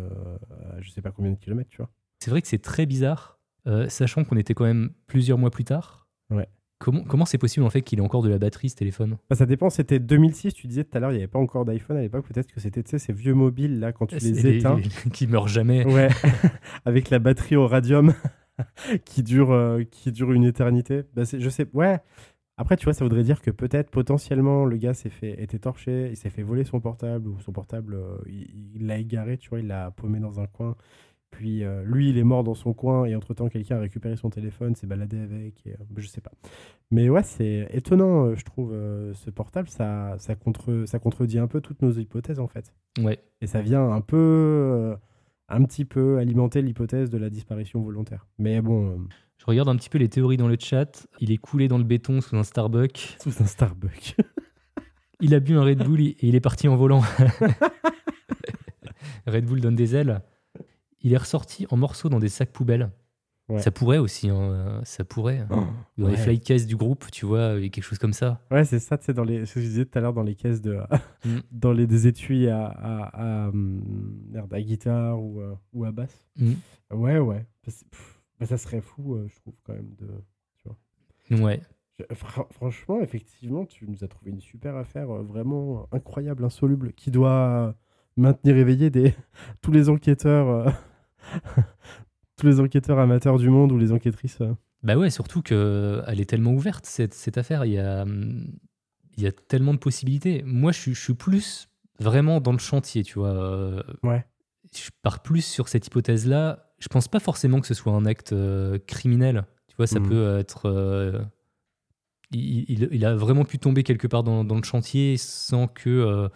à je sais pas combien de kilomètres, tu vois. C'est vrai que c'est très bizarre, euh, sachant qu'on était quand même plusieurs mois plus tard. Ouais. Comment comment c'est possible en fait qu'il ait encore de la batterie ce téléphone? Bah, ça dépend, c'était 2006, tu disais tout à l'heure, il n'y avait pas encore d'iPhone à l'époque, peut-être que c'était, ces vieux mobiles là, quand tu C'est les éteins. qui meurent jamais. Ouais, avec la batterie au radium qui dure, euh, qui dure une éternité. Bah, je sais, ouais. Après, tu vois, ça voudrait dire que peut-être potentiellement le gars s'est fait, était torché, il s'est fait voler son portable ou son portable, euh, il il l'a égaré, tu vois, il l'a paumé dans un coin. Puis euh, lui, il est mort dans son coin et entre-temps, quelqu'un a récupéré son téléphone, s'est baladé avec, et, euh, je sais pas. Mais ouais, c'est étonnant, euh, je trouve, euh, ce portable, ça, ça, contre, ça contredit un peu toutes nos hypothèses en fait. Ouais. Et ça vient un peu, un petit peu alimenter l'hypothèse de la disparition volontaire. Mais bon, Je regarde un petit peu les théories dans le chat. Il est coulé dans le béton sous un Starbucks. sous un Starbucks. Il a bu un Red Bull et il est parti en volant. Red Bull donne des ailes. Il est ressorti en morceaux dans des sacs poubelles. Ouais. Ça pourrait aussi, hein, ça pourrait. Dans les fly cases du groupe, tu vois, et quelque chose comme ça. Ouais, c'est ça, tu sais, dans les, ce que je disais tout à l'heure, dans les caisses de. Mm. dans les des étuis à, à, à, hum, merde, à guitare ou, euh, ou à basse. Mm. Ouais, ouais. Parce- pff, bah, ça serait fou, euh, je trouve, quand même. de Ouais. Franchement, effectivement, tu nous as trouvé une super affaire euh, vraiment incroyable, insoluble, qui doit maintenir éveillés des... tous les enquêteurs. euh, tous les enquêteurs amateurs du monde ou les enquêtrices. euh. Bah ouais, surtout qu'elle est tellement ouverte, cette, cette affaire. Il y, a, il y a tellement de possibilités. Moi, je, suis- je suis plus vraiment dans le chantier, tu vois. euh, Ouais. Je pars plus sur cette hypothèse-là. Je pense pas forcément que ce soit un acte euh, criminel. Tu vois, ça Mhm. peut être. euh, il, il- il a vraiment pu tomber quelque part dans, dans le chantier sans que. euh,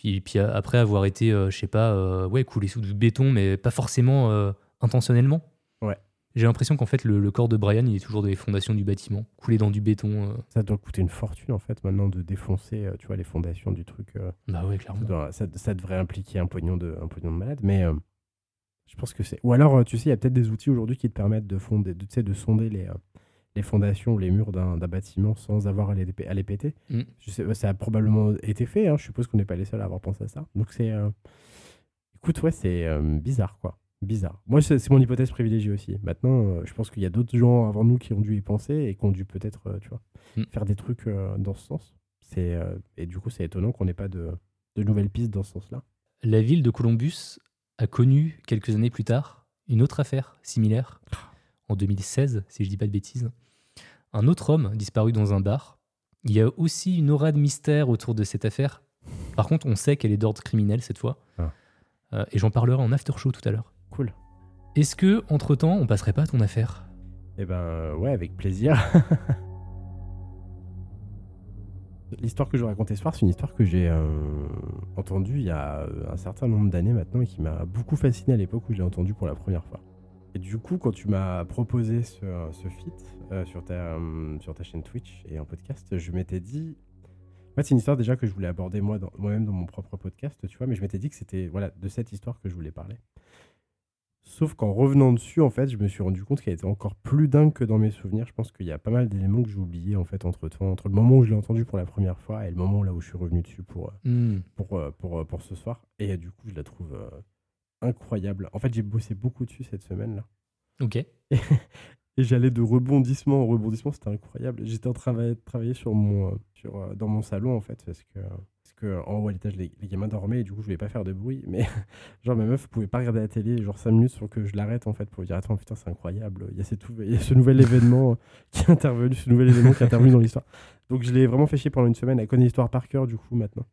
puis, puis après avoir été, euh, je sais pas, euh, ouais, coulé sous du béton, mais pas forcément euh, intentionnellement. Ouais. J'ai l'impression qu'en fait, le, le corps de Brian, il est toujours dans les fondations du bâtiment, coulé dans du béton. euh. Ça doit coûter une fortune, en fait, maintenant, de défoncer euh, tu vois, les fondations du truc. euh. Bah ouais, ça, clairement. doit- ça- ça devrait impliquer un pognon de, un pognon de malade. Mais je pense que c'est. Ou alors, tu sais, il y a peut-être des outils aujourd'hui qui te permettent de, fonder, de, sonder les, les fondations ou les murs d'un bâtiment sans avoir à les, à les péter. Mm. Je sais, ça a probablement été fait. hein. Je suppose qu'on n'est pas les seuls à avoir pensé à ça. Donc, c'est. euh, Écoute, ouais, c'est euh, bizarre, quoi. Bizarre. Moi, c'est mon hypothèse privilégiée aussi. Maintenant, euh, je pense qu'il y a d'autres gens avant nous qui ont dû y penser et qui ont dû peut-être, tu vois, Mm. faire des trucs dans ce sens. C'est et du coup, c'est étonnant qu'on n'ait pas de, de nouvelles pistes dans ce sens-là. La ville de Columbus a connu, quelques années plus tard, une autre affaire similaire, en 2016, si je dis pas de bêtises. Un autre homme disparu dans un bar. Il y a aussi une aura de mystère autour de cette affaire. Par contre, on sait qu'elle est d'ordre criminel cette fois. Ah. Euh, et j'en parlerai en after show tout à l'heure. Cool. Est-ce que, entre-temps, on passerait pas à ton affaire? Eh ben, euh, ouais, avec plaisir. L'histoire que je vais raconter ce soir, c'est une histoire que j'ai euh, entendue il y a un certain nombre d'années maintenant et qui m'a beaucoup fasciné à l'époque où je l'ai entendue pour la première fois. Et du coup, quand tu m'as proposé ce, ce feat euh, sur, ta, euh, sur ta chaîne Twitch et en podcast, je m'étais dit. En fait, c'est une histoire déjà que je voulais aborder dans- moi-même dans mon propre podcast, tu vois, mais je m'étais dit que c'était voilà, de cette histoire que je voulais parler. Sauf qu'en revenant dessus, en fait, je me suis rendu compte qu'elle était encore plus dingue que dans mes souvenirs. Je pense qu'il y a pas mal d'éléments que j'ai oubliés en fait entre temps, entre le moment où je l'ai entendu pour la première fois et le moment là où je suis revenu dessus pour euh, Hmm. pour pour, pour ce soir. Et du coup, je la trouve euh, incroyable. En fait, j'ai bossé beaucoup dessus cette semaine là. Ok. Et j'allais de rebondissement en rebondissement, c'était incroyable. J'étais en train de travailler sur mon, euh, sur, euh, dans mon salon en fait, parce que, parce que en haut à l'étage, les, les gamins dormaient et du coup, je voulais pas faire de bruit. Mais genre, ma meuf pouvait pas regarder la télé, genre 5 minutes sur que je l'arrête en fait pour lui dire Attends, putain, c'est incroyable, il y, a cette- il y a ce nouvel événement qui est intervenu, ce nouvel événement qui est intervenu dans l'histoire. Donc, je l'ai vraiment fait chier pendant une semaine. Elle connaît l'histoire par cœur du coup maintenant.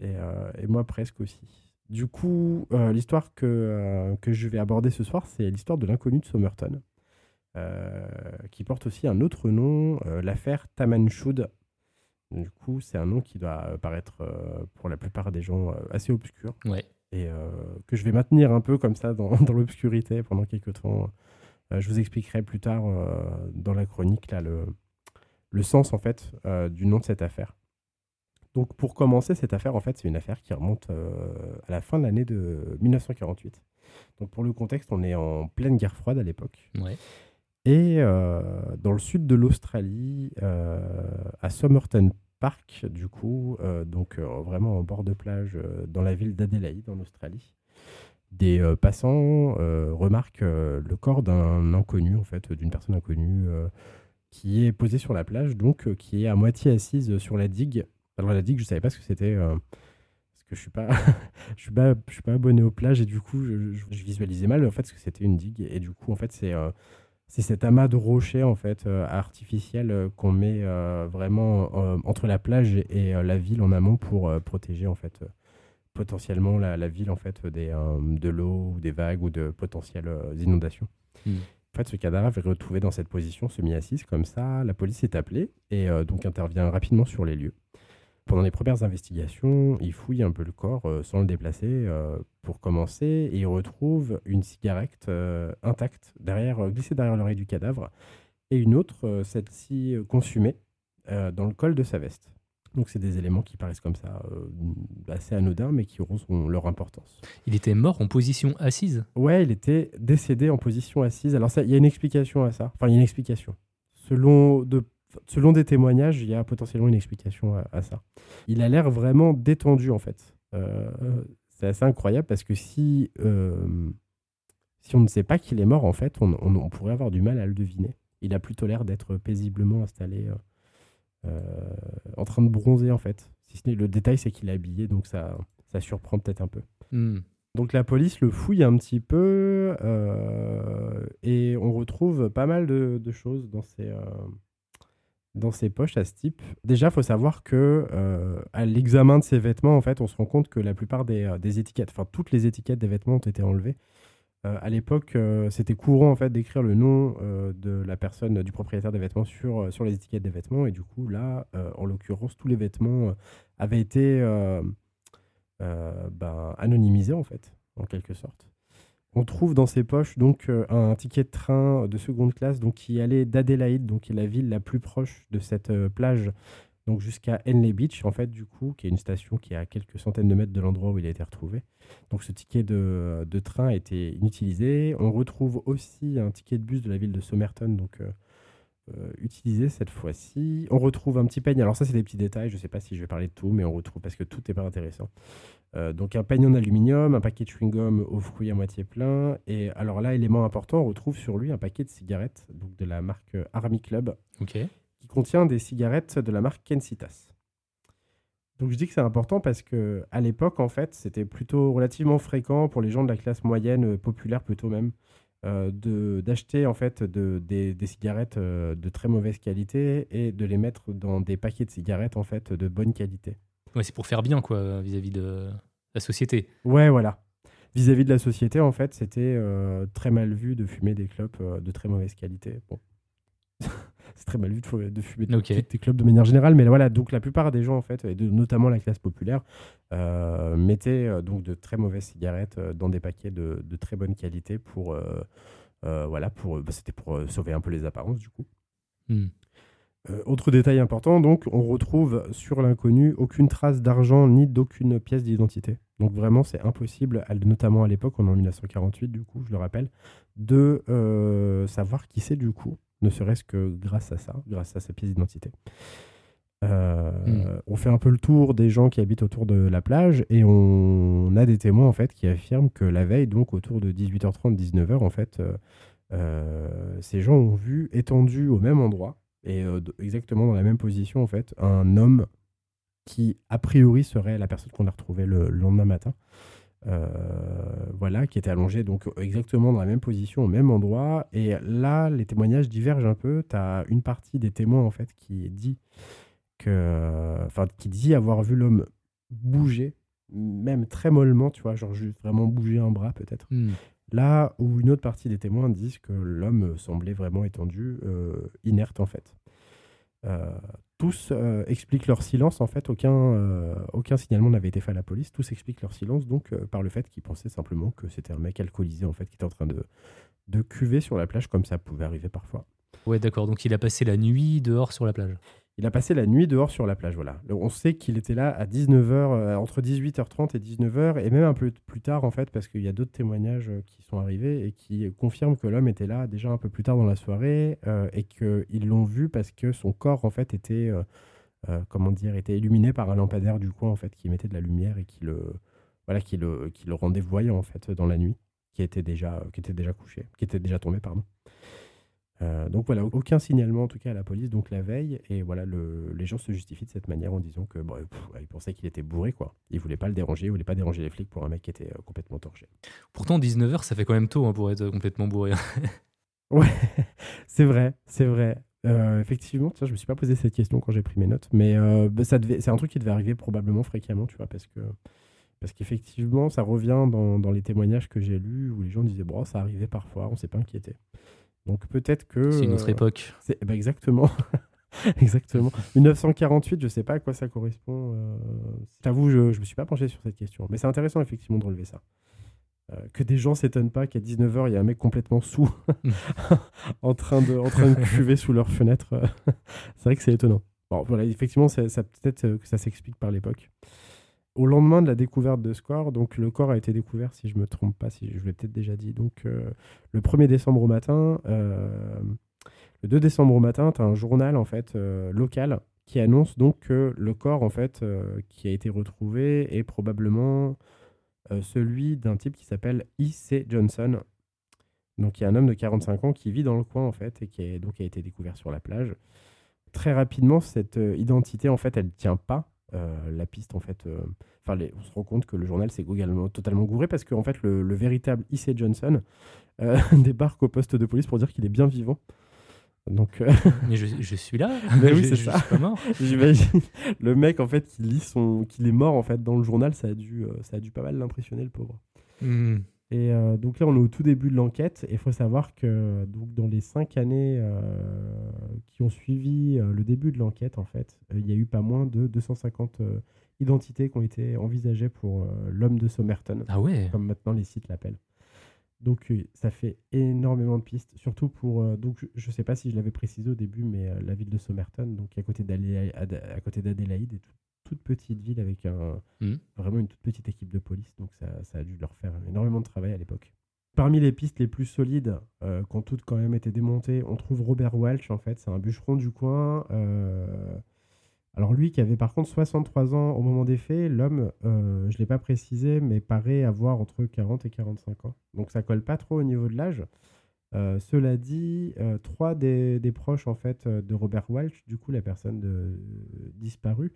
Et, euh, et moi presque aussi. Du coup, euh, l'histoire que, euh, que je vais aborder ce soir, c'est l'histoire de l'inconnu de Somerton euh, qui porte aussi un autre nom, l'affaire Tamanchud. Du coup, c'est un nom qui doit paraître pour la plupart des gens assez obscur Ouais. et que je vais maintenir un peu comme ça dans, dans l'obscurité pendant quelques temps. Je vous expliquerai plus tard dans la chronique là, le, le sens en fait du nom de cette affaire. Donc pour commencer, cette affaire, en fait, c'est une affaire qui remonte euh, à la fin de l'année de 1948. Donc pour le contexte, on est en pleine guerre froide à l'époque. Ouais. Et euh, dans le sud de l'Australie, euh, à Somerton Park, du coup, donc vraiment en bord de plage, dans la ville d'Adélaïde, en Australie, des euh, passants euh, remarquent euh, le corps d'un inconnu, en fait, d'une personne inconnue, qui est posée sur la plage, donc qui est à moitié assise sur la digue. Alors la digue, je savais pas ce que c'était. euh, parce que je suis pas, je suis pas, je suis pas abonné aux plages et du coup, je, je- je visualisais mal en fait ce que c'était une digue et du coup, en fait, c'est euh, c'est cet amas de rochers en fait euh, artificiels euh, qu'on met vraiment entre la plage et, la ville en amont pour protéger en fait potentiellement la, la ville en fait des, de l'eau ou des vagues ou de potentielles inondations. Mm. En fait, ce cadavre est retrouvé dans cette position semi-assise comme ça. La police est appelée et euh, donc intervient rapidement sur les lieux. Pendant les premières investigations, ils fouillent un peu le corps euh, sans le déplacer euh, pour commencer et ils retrouvent une cigarette euh, intacte derrière, glissée derrière l'oreille du cadavre et une autre, celle-ci consumée, dans le col de sa veste. Donc c'est des éléments qui paraissent comme ça assez anodins mais qui auront son- leur importance. Il était mort en position assise? Ouais, il était décédé en position assise. Alors ça, il y a une explication à ça. Enfin, il y a une explication. Selon, de, selon des témoignages, il y a potentiellement une explication à, à ça. Il a l'air vraiment détendu en fait. Euh, c'est assez incroyable parce que si, euh, si on ne sait pas qu'il est mort en fait, on, on- on pourrait avoir du mal à le deviner. Il a plutôt l'air d'être paisiblement installé, euh, en train de bronzer en fait. Si ce n'est le détail, c'est qu'il est habillé, donc ça, ça surprend peut-être un peu. Hmm. Donc la police le fouille un petit peu et on retrouve pas mal de, de choses dans ses, euh, dans ses poches à ce type. Déjà, faut savoir que euh, à l'examen de ses vêtements, en fait, on se rend compte que la plupart des, euh, étiquettes, enfin toutes les étiquettes des vêtements ont été enlevées. Euh, à l'époque, c'était courant en fait d'écrire le nom de la personne, du propriétaire des vêtements sur, les étiquettes des vêtements. Et du coup, là, en l'occurrence, tous les vêtements avaient été ben, anonymisés en fait, en quelque sorte. On trouve dans ses poches donc euh, un ticket de train de seconde classe donc qui allait d'Adélaïde, donc qui est la ville la plus proche de cette euh, plage, donc jusqu'à Henley Beach en fait du coup, qui est une station qui est à quelques centaines de mètres de l'endroit où il a été retrouvé. Donc ce ticket de, de train a été inutilisé. On retrouve aussi un ticket de bus de la ville de Somerton, donc euh, utilisé cette fois-ci. On retrouve un petit peigne. Alors ça, c'est des petits détails. Je ne sais pas si je vais parler de tout, mais on retrouve parce que tout n'est pas intéressant. Euh, donc un peigne en aluminium, un paquet de chewing-gum aux fruits à moitié plein. Et alors là, élément important, on retrouve sur lui un paquet de cigarettes, donc de la marque Army Club, qui contient des cigarettes de la marque Kensitas. Donc je dis que c'est important parce que à l'époque, en fait, c'était plutôt relativement fréquent pour les gens de la classe moyenne, euh, populaire plutôt même, d'acheter en fait de- des, des cigarettes euh, de très mauvaise qualité et de les mettre dans des paquets de cigarettes en fait de bonne qualité. Ouais, c'est pour faire bien, quoi, vis-à-vis de la société. Ouais, voilà. Vis-à-vis de la société, en fait, c'était euh, très mal vu de fumer des clopes euh, de très mauvaise qualité. Bon. C'est très mal vu de, fu- de fumer Ok. des, des clopes de manière générale, mais voilà, donc la plupart des gens, en fait, et de- notamment la classe populaire, euh, mettaient euh, donc de très mauvaises cigarettes euh, dans des paquets de, de très bonne qualité pour, euh, voilà, pour, bah, c'était pour sauver un peu les apparences, du coup. Hmm. Euh, autre détail important, donc, on retrouve sur l'inconnu aucune trace d'argent ni d'aucune pièce d'identité. Donc vraiment, c'est impossible, notamment à l'époque, on est en 1948, du coup, je le rappelle, de euh, savoir qui c'est du coup, ne serait-ce que grâce à ça, grâce à sa pièce d'identité. Euh, hmm. On fait un peu le tour des gens qui habitent autour de la plage et on a des témoins en fait qui affirment que la veille, donc autour de 18h30, 19h, en fait, ces gens ont vu étendu au même endroit et euh, exactement dans la même position, en fait, un homme qui, a priori, serait la personne qu'on a retrouvée le, lendemain matin. Euh, voilà, qui était allongé donc exactement dans la même position, au même endroit. Et là, les témoignages divergent un peu. Tu as une partie des témoins en fait qui dit que, enfin, qui dit avoir vu l'homme bouger, même très mollement, tu vois, genre juste vraiment bouger un bras peut-être. Hmm. Là où une autre partie des témoins disent que l'homme semblait vraiment étendu, euh, inerte en fait. Euh, tous euh, expliquent leur silence, en fait, aucun, aucun signalement n'avait été fait à la police. Tous expliquent leur silence donc par le fait qu'ils pensaient simplement que c'était un mec alcoolisé en fait qui était en train de, de cuver sur la plage comme ça pouvait arriver parfois. Ouais, d'accord. Donc il a passé la nuit dehors sur la plage. Il a passé la nuit dehors sur la plage, voilà. On sait qu'il était là à 19h, euh, entre 18h30 et 19h, et même un peu plus tard, en fait, parce qu'il y a d'autres témoignages euh, qui sont arrivés et qui confirment que l'homme était là déjà un peu plus tard dans la soirée, euh, et qu'ils l'ont vu parce que son corps, en fait, était, comment était illuminé par un lampadaire du coin, en fait, qui mettait de la lumière et qui le, voilà, qui le, qui le rendait voyant, en fait, dans la nuit, qui était déjà, qui était déjà couché, qui était déjà tombé, pardon. Euh, donc voilà, aucun signalement en tout cas à la police, donc la veille, et voilà, le, les gens se justifient de cette manière en disant que bon, ils pensaient qu'il était bourré, quoi. Ils voulaient pas le déranger, ils voulaient pas déranger les flics pour un mec qui était euh, complètement torché. Pourtant, 19h, ça fait quand même tôt hein, pour être complètement bourré. ouais, c'est vrai, c'est vrai. Euh, effectivement, tiens, je me suis pas posé cette question quand j'ai pris mes notes, mais bah, ça devait, c'est un truc qui devait arriver probablement fréquemment, tu vois, parce que parce qu'effectivement, ça revient dans, dans, les témoignages que j'ai lus où les gens disaient bon, ça arrivait parfois, on s'est pas inquiété. Donc peut-être que. C'est une autre euh, époque. C'est, bah, exactement. exactement. 1948, je ne sais pas à quoi ça correspond. Euh... J'avoue, je ne me suis pas penché sur cette question. Mais c'est intéressant effectivement de relever ça. Euh, que des gens s'étonnent pas qu'à 19h, il y a un mec complètement sous en train de, en train de cuver sous leur fenêtre. c'est vrai que c'est étonnant. Bon, voilà, effectivement, ça, ça peut-être que ça s'explique par l'époque au lendemain de la découverte de Score, donc le corps a été découvert, si je me trompe pas, si je l'ai peut-être déjà dit, donc euh, le 1er décembre au matin, euh, le 2 décembre au matin, tu as un journal en fait euh, local qui annonce donc que le corps en fait qui a été retrouvé est probablement celui d'un type qui s'appelle I.C. Johnson. Donc il y a un homme de 45 ans qui vit dans le coin en fait et qui donc a été découvert sur la plage. Très rapidement, cette identité en fait, elle ne tient pas la piste en fait. Euh, enfin, on se rend compte que le journal s'est totalement gouré parce qu'en fait le, véritable I.C. Johnson euh, débarque au poste de police pour dire qu'il est bien vivant. Donc, Mais je, suis là. Mais oui, c'est ça. J'imagine. Le mec, en fait, qui lit son, qu'il est mort en fait dans le journal, ça a dû, ça a dû pas mal l'impressionner, le pauvre. Hmm. Et euh, donc là, on est au tout début de l'enquête. Et il faut savoir que donc, dans les cinq années euh, qui ont suivi euh, le début de l'enquête, en fait, il y a eu pas moins de 250 identités qui ont été envisagées pour l'homme de Somerton. Ah ouais Comme maintenant les sites l'appellent. Donc ça fait énormément de pistes, surtout pour... donc je ne sais pas si je l'avais précisé au début, mais la ville de Somerton, donc à côté d'Adélaïde tout, toute petite ville avec un, hmm. vraiment une toute petite équipe de police. Donc ça, ça, a dû leur faire énormément de travail à l'époque. Parmi les pistes les plus solides, euh, qui ont toutes quand même été démontées, on trouve Robert Welch, en fait. C'est un bûcheron du coin. Euh, alors lui qui avait par contre 63 ans au moment des faits, l'homme, euh, je ne l'ai pas précisé, mais paraît avoir entre 40 et 45 ans. Donc ça colle pas trop au niveau de l'âge. cela dit, trois des, proches en fait de Robert Welch, du coup la personne disparue,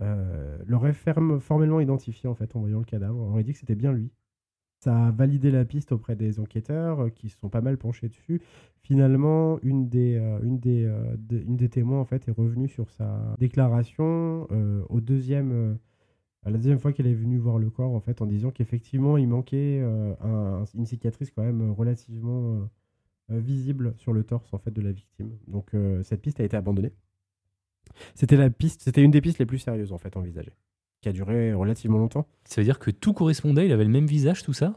euh, l'aurait formellement identifié en fait en voyant le cadavre. On aurait dit que c'était bien lui. Ça a validé la piste auprès des enquêteurs euh, qui se sont pas mal penchés dessus. Finalement, une des, euh, des témoins en fait est revenue sur sa déclaration au deuxième, à la deuxième fois qu'elle est venue voir le corps en fait disant qu'effectivement il manquait une cicatrice quand même relativement visible sur le torse en fait de la victime. Donc cette piste a été abandonnée. C'était c'était une des pistes les plus sérieuses en fait envisagées, qui a duré relativement longtemps. Ça veut dire que tout correspondait, il avait le même visage, tout ça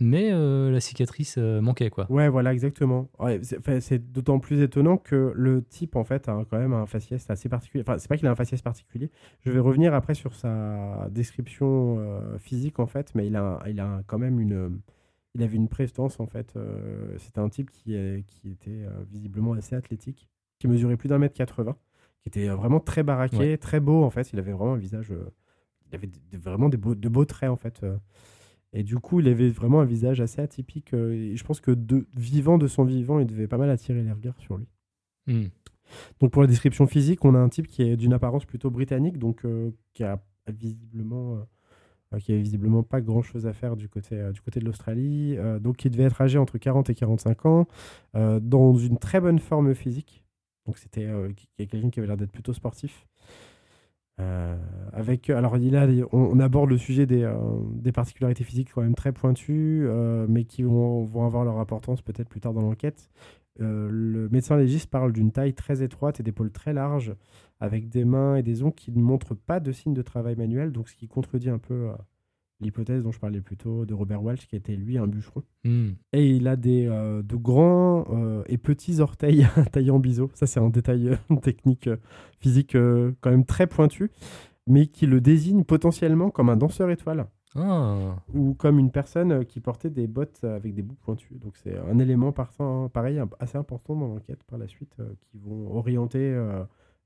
mais euh, la cicatrice euh, manquait, quoi. Ouais, voilà, exactement. Ouais, c'est d'autant plus étonnant que le type, en fait, a quand même un faciès assez particulier. Enfin, c'est pas qu'il a un faciès particulier. Je vais revenir après sur sa description euh, physique, en fait, mais il a, il a quand même une. Il avait une prestance, en fait. euh, C'était un type qui, qui était visiblement assez athlétique, qui mesurait plus d'un mètre 80, qui était euh, vraiment très baraqué, Ouais. très beau, en fait. Il avait vraiment un visage. euh, il avait vraiment des beaux, de beaux traits, en fait. euh. Et du coup, il avait vraiment un visage assez atypique. et je pense que de, vivant de son vivant, il devait pas mal attirer les regards sur lui. Hmm. Donc pour la description physique, on a un type qui est d'une apparence plutôt britannique, donc qui a visiblement, qui avait visiblement pas grand chose à faire du côté, euh, du côté de l'Australie. Euh, donc il devait être âgé entre 40 et 45 ans, euh, dans une très bonne forme physique. Donc c'était euh, quelqu'un qui avait l'air d'être plutôt sportif. Euh, avec, alors a, on, aborde le sujet des, euh, des particularités physiques quand même très pointues, mais qui vont, vont avoir leur importance peut-être plus tard dans l'enquête. Le médecin légiste parle d'une taille très étroite et d'épaules très larges, avec des mains et des ongles qui ne montrent pas de signes de travail manuel, donc ce qui contredit un peu l'hypothèse dont je parlais plus tôt de Robert Walsh, qui était lui un bûcheron. Hmm. Et il a des, euh, de grands euh, et petits orteils taillés en biseau. Ça, c'est un détail euh, technique physique quand même très pointu, mais qui le désigne potentiellement comme un danseur étoile Ah. ou comme une personne qui portait des bottes avec des bouts pointus. Donc c'est un élément partant, pareil, assez important dans l'enquête par la suite, qui vont orienter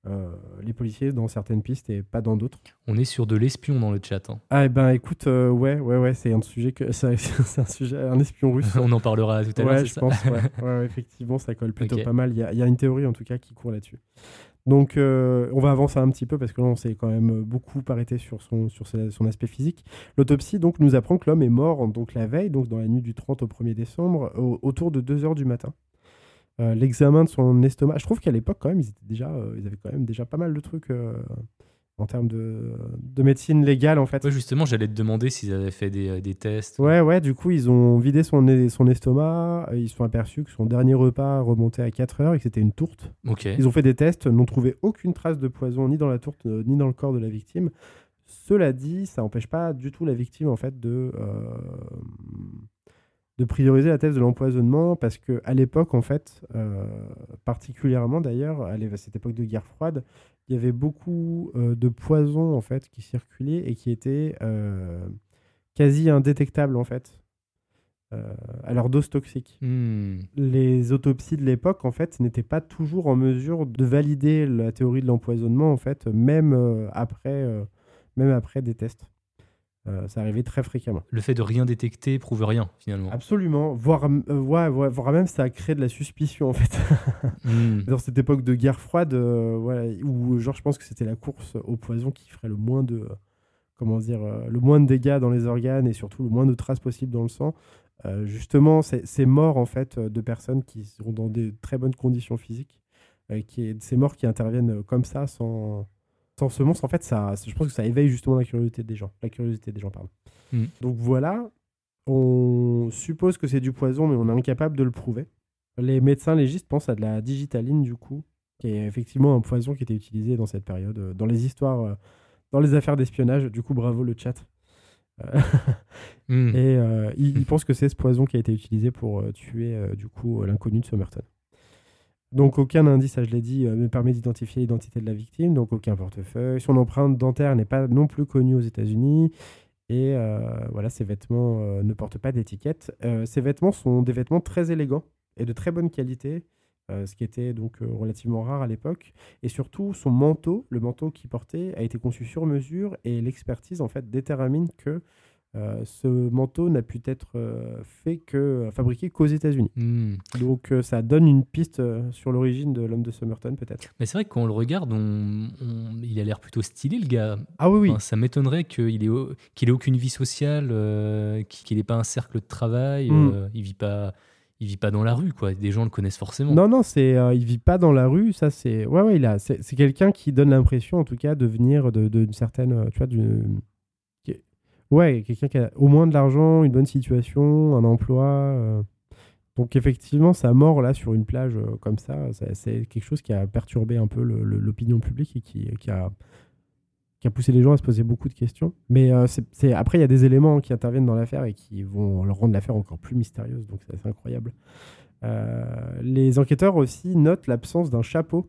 euh, les policiers dans certaines pistes et pas dans d'autres. On est sur de l'espion dans le chat. hein. Ah eh ben écoute, euh, ouais, ouais, ouais, c'est un sujet que c'est un sujet, un espion russe. On en parlera tout à l'heure, Ouais, je ça pense. Ouais. Ouais, ouais, effectivement, ça colle plutôt pas mal. Il y, a, il y a une théorie en tout cas qui court là-dessus. Donc, euh, on va avancer un petit peu parce que là, on s'est quand même beaucoup arrêté sur son, sur son aspect physique. L'autopsie donc nous apprend que l'homme est mort donc la veille, donc dans la nuit du 30 au 1er décembre, au- autour de 2 heures du matin. Euh, L'examen de son estomac, je trouve qu'à l'époque quand même, ils étaient déjà, euh, ils avaient quand même déjà pas mal de trucs euh, en termes de, de médecine légale en fait. Ouais, justement, j'allais te demander s'ils avaient fait des, des tests. Ouais, ouais, du coup, ils ont vidé son, son estomac. Ils se sont aperçus que son dernier repas remontait à 4 heures et que c'était une tourte. Ok. Ils ont fait des tests, n'ont trouvé aucune trace de poison ni dans la tourte ni dans le corps de la victime. Cela dit, ça n'empêche pas du tout la victime en fait de, euh, de prioriser la thèse de l'empoisonnement parce que à l'époque en fait, euh, particulièrement d'ailleurs à cette époque de guerre froide, il y avait beaucoup euh, de poisons en fait qui circulaient et qui étaient euh, quasi indétectables en fait à leur dose toxique Hmm. les autopsies de l'époque, en fait, n'étaient pas toujours en mesure de valider la théorie de l'empoisonnement, en fait, même, après, même après des tests. Euh, ça arrivait très fréquemment. Le fait de rien détecter prouve rien, finalement. Absolument. Voire, euh, ouais, ouais, voire même, ça a créé de la suspicion, en fait. Hmm. Dans cette époque de guerre froide, euh, voilà, où, genre, je pense que c'était la course au poison qui ferait le moins de... comment dire, euh, le moins de dégâts dans les organes et surtout le moins de traces possibles dans le sang. Euh, justement, c'est morts en fait de personnes qui sont dans des très bonnes conditions physiques, qui ces morts qui interviennent comme ça sans sans semonce. En fait, ça, je pense que ça éveille justement la curiosité des gens. La curiosité des gens, pardon. Mm. Donc voilà, on suppose que c'est du poison, mais on est incapable de le prouver. Les médecins légistes pensent à de la digitaline du coup, qui est effectivement un poison qui était utilisé dans cette période, euh, dans les histoires, euh, dans les affaires d'espionnage. Du coup, bravo le chat. Euh, Hmm. et euh, il, il pense que c'est ce poison qui a été utilisé pour tuer du coup l'inconnu de Somerton. Donc aucun indice, ça je l'ai dit, euh, ne permet d'identifier l'identité de la victime, donc aucun portefeuille. Son empreinte dentaire n'est pas non plus connue aux États-Unis. Et euh, voilà, ses vêtements euh, ne portent pas d'étiquette. Euh, ses vêtements sont des vêtements très élégants et de très bonne qualité, euh, ce qui était donc euh, relativement rare à l'époque. Et surtout, son manteau, le manteau qu'il portait, a été conçu sur mesure et l'expertise en fait détermine que euh, ce manteau n'a pu être euh, fait que fabriqué qu'aux États-Unis. Hmm. Donc euh, ça donne une piste euh, sur l'origine de l'homme de Somerton peut-être. Mais c'est vrai que quand on le regarde, on- on- il a l'air plutôt stylé, le gars. Ah oui oui. Enfin, ça m'étonnerait qu'il ait, au- qu'il ait aucune vie sociale, euh, qu'il n'ait pas un cercle de travail. Mm. euh, il vit pas, il vit pas dans la rue, quoi. Des gens le connaissent forcément. Non non, c'est euh, il vit pas dans la rue, ça c'est ouais ouais, il a c'est c'est quelqu'un qui donne l'impression en tout cas de venir de d'une certaine euh, tu vois d'une ouais, quelqu'un qui a au moins de l'argent, une bonne situation, un emploi euh. Donc effectivement, sa mort là sur une plage euh, comme ça, c'est quelque chose qui a perturbé un peu l'opinion publique et qui, a qui a poussé les gens à se poser beaucoup de questions. Mais euh, c'est- après, il y a des éléments qui interviennent dans l'affaire et qui vont leur rendre l'affaire encore plus mystérieuse. Donc c'est incroyable. Les enquêteurs aussi notent l'absence d'un chapeau.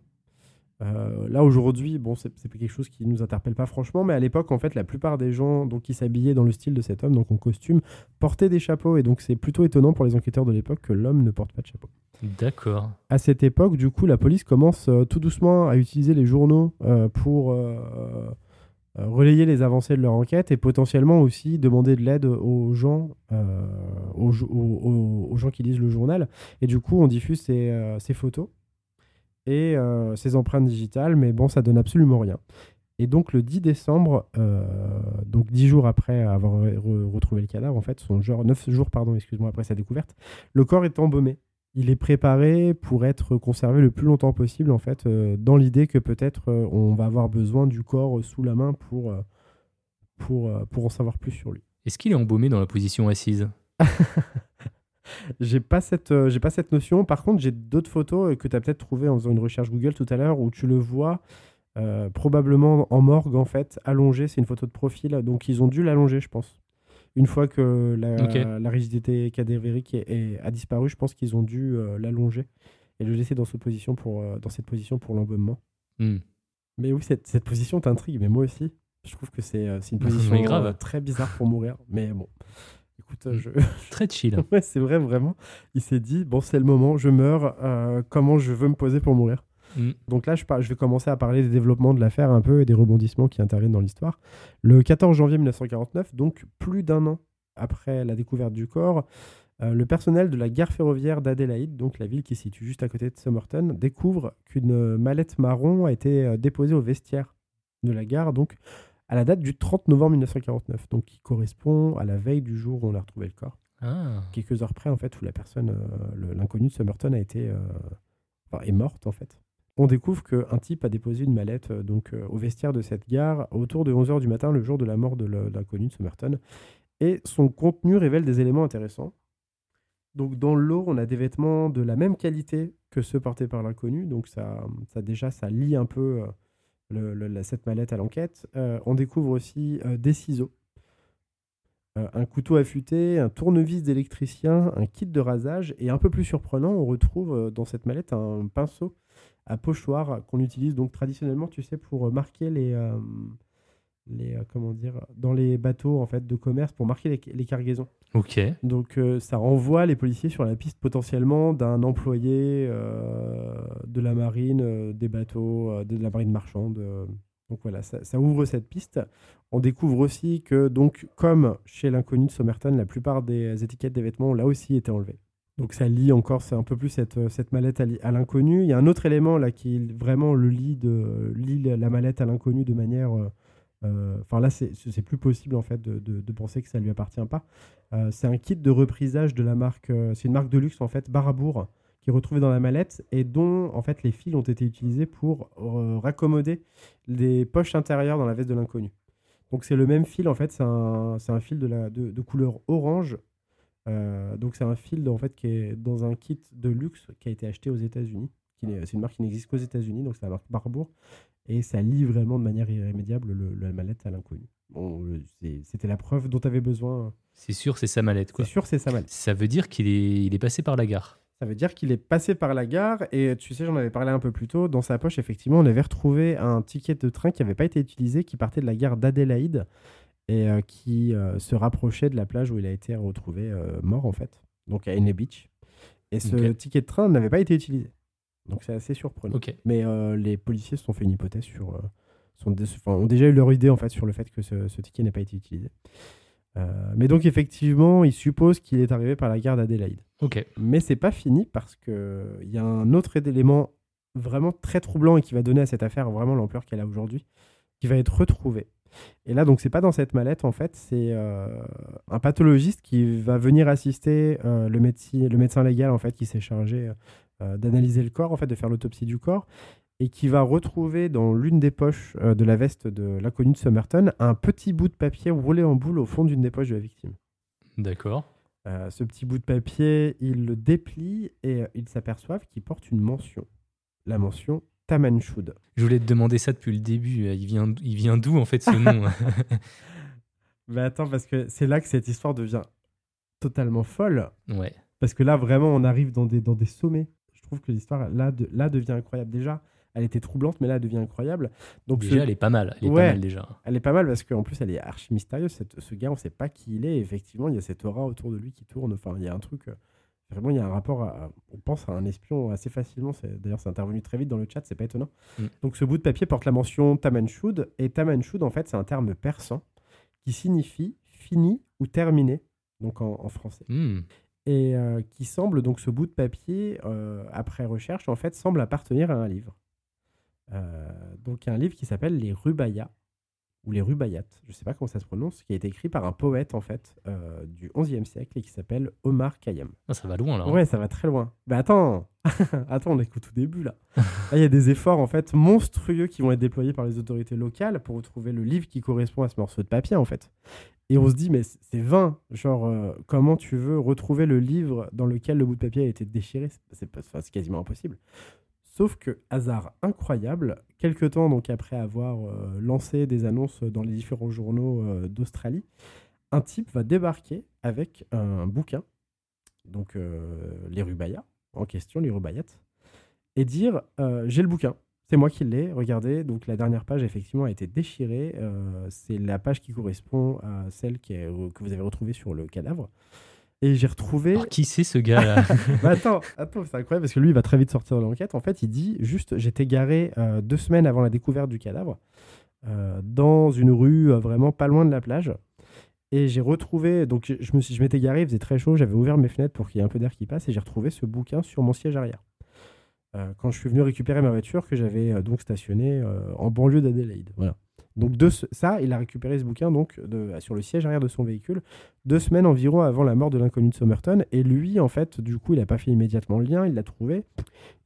Euh, là aujourd'hui, bon, c'est quelque chose qui nous interpelle pas franchement, mais à l'époque, en fait, la plupart des gens donc qui s'habillaient dans le style de cet homme, donc en costume, portaient des chapeaux, et donc c'est plutôt étonnant pour les enquêteurs de l'époque que l'homme ne porte pas de chapeau. D'accord. À cette époque, du coup, la police commence euh, tout doucement à utiliser les journaux euh, pour relayer les avancées de leur enquête et potentiellement aussi demander de l'aide aux gens, aux, gens qui lisent le journal. Et du coup, on diffuse ces, ces photos et euh, ces empreintes digitales, mais bon, ça donne absolument rien. Et donc le 10 décembre, euh, donc 10 jours après avoir re- re- retrouvé le cadavre, en fait, son genre 9 jours pardon, excuse-moi après sa découverte, le corps est embaumé. Il est préparé pour être conservé le plus longtemps possible, en fait, euh, dans l'idée que peut-être euh, on va avoir besoin du corps sous la main pour, euh, pour, euh, pour en savoir plus sur lui. Est-ce qu'il est embaumé dans la position assise? J'ai pas cette euh, j'ai pas cette notion. Par contre, j'ai d'autres photos euh, que tu as peut-être trouvées en faisant une recherche Google tout à l'heure où tu le vois euh, probablement en morgue en fait, allongé. C'est une photo de profil, donc ils ont dû l'allonger, je pense. Une fois que la, Ok. la rigidité cadavérique est- est- a disparu, je pense qu'ils ont dû euh, l'allonger et le laisser dans cette position pour dans cette position pour l'embaumement. Hmm. Mais oui, cette, cette position t'intrigue, mais moi aussi. Je trouve que c'est une position grave. très bizarre pour mourir. Mais bon, écoute, Mm. je, Très chill. Ouais, c'est vrai, vraiment. Il s'est dit, bon, c'est le moment, je meurs, euh, comment je veux me poser pour mourir? Hmm. Donc là, je, par- je vais commencer à parler des développements de l'affaire un peu et des rebondissements qui interviennent dans l'histoire. Le 14 janvier 1949, donc plus d'un an après la découverte du corps, euh, le personnel de la gare ferroviaire d'Adélaïde, donc la ville qui se situe juste à côté de Somerton, découvre qu'une mallette marron a été euh, déposée au vestiaire de la gare, donc à la date du 30 novembre 1949, donc qui correspond à la veille du jour où on a retrouvé le corps Ah. quelques heures près en fait où la personne, euh, l'inconnu de Somerton a été, euh, enfin, est morte en fait. On découvre qu'un type a déposé une mallette euh, donc au vestiaire de cette gare autour de 11h du matin le jour de la mort de l'inconnu de Somerton et son contenu révèle des éléments intéressants. Donc dans le lot, on a des vêtements de la même qualité que ceux portés par l'inconnu, donc ça, ça déjà ça lie un peu cette mallette à l'enquête. Euh, on découvre aussi euh, des ciseaux euh, un couteau affûté, un tournevis d'électricien, un kit de rasage et un peu plus surprenant, on retrouve dans cette mallette un pinceau à pochoir qu'on utilise donc traditionnellement, tu sais, pour marquer les, les euh, comment dire, dans les bateaux en fait de commerce pour marquer les, les cargaisons. Ok. Donc euh, ça renvoie les policiers sur la piste potentiellement d'un employé euh, de la marine, des bateaux, de la marine marchande. donc voilà, ça, ça ouvre cette piste. On découvre aussi que donc comme chez l'inconnu de Somerton, la plupart des étiquettes des vêtements ont là aussi été enlevées. Donc ça lie encore, c'est un peu plus cette, cette mallette à, à l'inconnu. Il y a un autre élément là qui vraiment le lie, de, lie la la mallette à l'inconnu de manière... euh, Enfin là, c'est plus possible en fait de, penser que ça lui appartient pas. Euh, c'est un kit de reprisage de la marque, euh, c'est une marque de luxe en fait, Barabour, qui est retrouvée dans la mallette et dont en fait les fils ont été utilisés pour raccommoder les poches intérieures dans la veste de l'inconnu. Donc c'est le même fil en fait, c'est un, fil de, couleur orange. Donc c'est un fil en fait qui est dans un kit de luxe qui a été acheté aux États-Unis. C'est une marque qui n'existe qu'aux États-Unis, donc c'est la marque Barabour et ça lie vraiment de manière irrémédiable le- la mallette à l'inconnu. Bon, euh, c'était la preuve dont tu avais besoin. C'est sûr, c'est sa mallette. C'est sûr, c'est sa mallette. Ça veut dire qu'il est, il est passé par la gare. Ça veut dire qu'il est passé par la gare et tu sais, j'en avais parlé un peu plus tôt. Dans sa poche, effectivement, on avait retrouvé un ticket de train qui n'avait pas été utilisé, qui partait de la gare d'Adélaïde et euh, qui euh, se rapprochait de la plage où il a été retrouvé euh, mort en fait, donc à Ene Beach. Et ce ticket de train n'avait pas été utilisé. Donc c'est assez surprenant. Mais euh, les policiers se sont fait une hypothèse sur. euh, sont ont déjà eu leur idée en fait sur le fait que ce, ce ticket n'ait pas été utilisé. Euh, mais donc effectivement, ils supposent qu'il est arrivé par la gare d'Adélaïde. Ok. Mais c'est pas fini parce que il y a un autre élément vraiment très troublant et qui va donner à cette affaire vraiment l'ampleur qu'elle a aujourd'hui, qui va être retrouvé. Et là, donc, c'est pas dans cette mallette, en fait, c'est euh, un pathologiste qui va venir assister euh, le, médecin, le médecin légal, en fait, qui s'est chargé d'analyser le corps, en fait, de faire l'autopsie du corps, et qui va retrouver dans l'une des poches euh, de la veste de l'inconnu de Somerton un petit bout de papier roulé en boule au fond d'une des poches de la victime. D'accord. Euh, ce petit bout de papier, il le déplie et euh, ils s'aperçoivent qu'il porte une mention. La mention Tamanchud. Je voulais te demander ça depuis le début. Il vient, il vient d'où en fait ce nom? Mais attends, parce que c'est là que cette histoire devient totalement folle. Ouais. Parce que là, vraiment, on arrive dans des, dans des sommets. Je trouve que l'histoire, là, de, là, devient incroyable. Déjà, elle était troublante, mais là, elle devient incroyable. Donc, déjà, ce- elle est pas mal. Elle est Ouais. pas mal déjà. elle est pas mal parce qu'en plus, elle est archi mystérieuse. Cette- ce gars, on sait pas qui il est. Et effectivement, il y a cette aura autour de lui qui tourne. Enfin, il y a un truc. euh, Vraiment, il y a un rapport à. On pense à un espion assez facilement. C'est- D'ailleurs, c'est intervenu très vite dans le chat, c'est pas étonnant. Mm. Donc, ce bout de papier porte la mention Tamanchud. Et Tamanchud, en fait, c'est un terme persan qui signifie fini ou terminé, donc en, en français. Hmm. Et euh, qui semble, donc, ce bout de papier, euh, après recherche, en fait, semble appartenir à un livre. Euh, donc, un livre qui s'appelle Les Rubaiyats ou les Rubaiyat, je sais pas comment ça se prononce, qui a été écrit par un poète en fait euh, du XIe siècle et qui s'appelle Omar Khayyam. Ah, ça va loin là. hein. Ouais, ça va très loin. Mais attends, attends, on est qu'au tout début. Là, il y a des efforts en fait monstrueux qui vont être déployés par les autorités locales pour retrouver le livre qui correspond à ce morceau de papier en fait. Et on se dit mais c'est vain, genre euh, comment tu veux retrouver le livre dans lequel le bout de papier a été déchiré? C'est- quasiment impossible. Sauf que, hasard incroyable, quelques temps donc après avoir euh, lancé des annonces dans les différents journaux euh, d'Australie, un type va débarquer avec un bouquin, donc les Rubaiyats, en question, les Rubaiyat, et dire J'ai le bouquin, c'est moi qui l'ai, regardez, donc la dernière page effectivement a été déchirée, euh, c'est la page qui correspond à celle qui est- que vous avez retrouvée sur le cadavre. Et j'ai retrouvé. Alors, qui c'est ce gars là Bah attends, attends, c'est incroyable parce que lui, il va très vite sortir de l'enquête. En fait, il dit juste j'étais garé euh, deux semaines avant la découverte du cadavre euh, dans une rue vraiment pas loin de la plage. Et j'ai retrouvé, donc je, je me suis, je m'étais garé, il faisait très chaud, j'avais ouvert mes fenêtres pour qu'il y ait un peu d'air qui passe et j'ai retrouvé ce bouquin sur mon siège arrière. Euh, quand je suis venu récupérer ma voiture que j'avais euh, donc stationnée euh, en banlieue d'Adélaïde. Voilà. Donc de ça, il a récupéré ce bouquin donc sur le siège arrière de son véhicule deux semaines environ avant la mort de l'inconnu de Somerton. Et lui, en fait, du coup, il n'a pas fait immédiatement le lien, il l'a trouvé.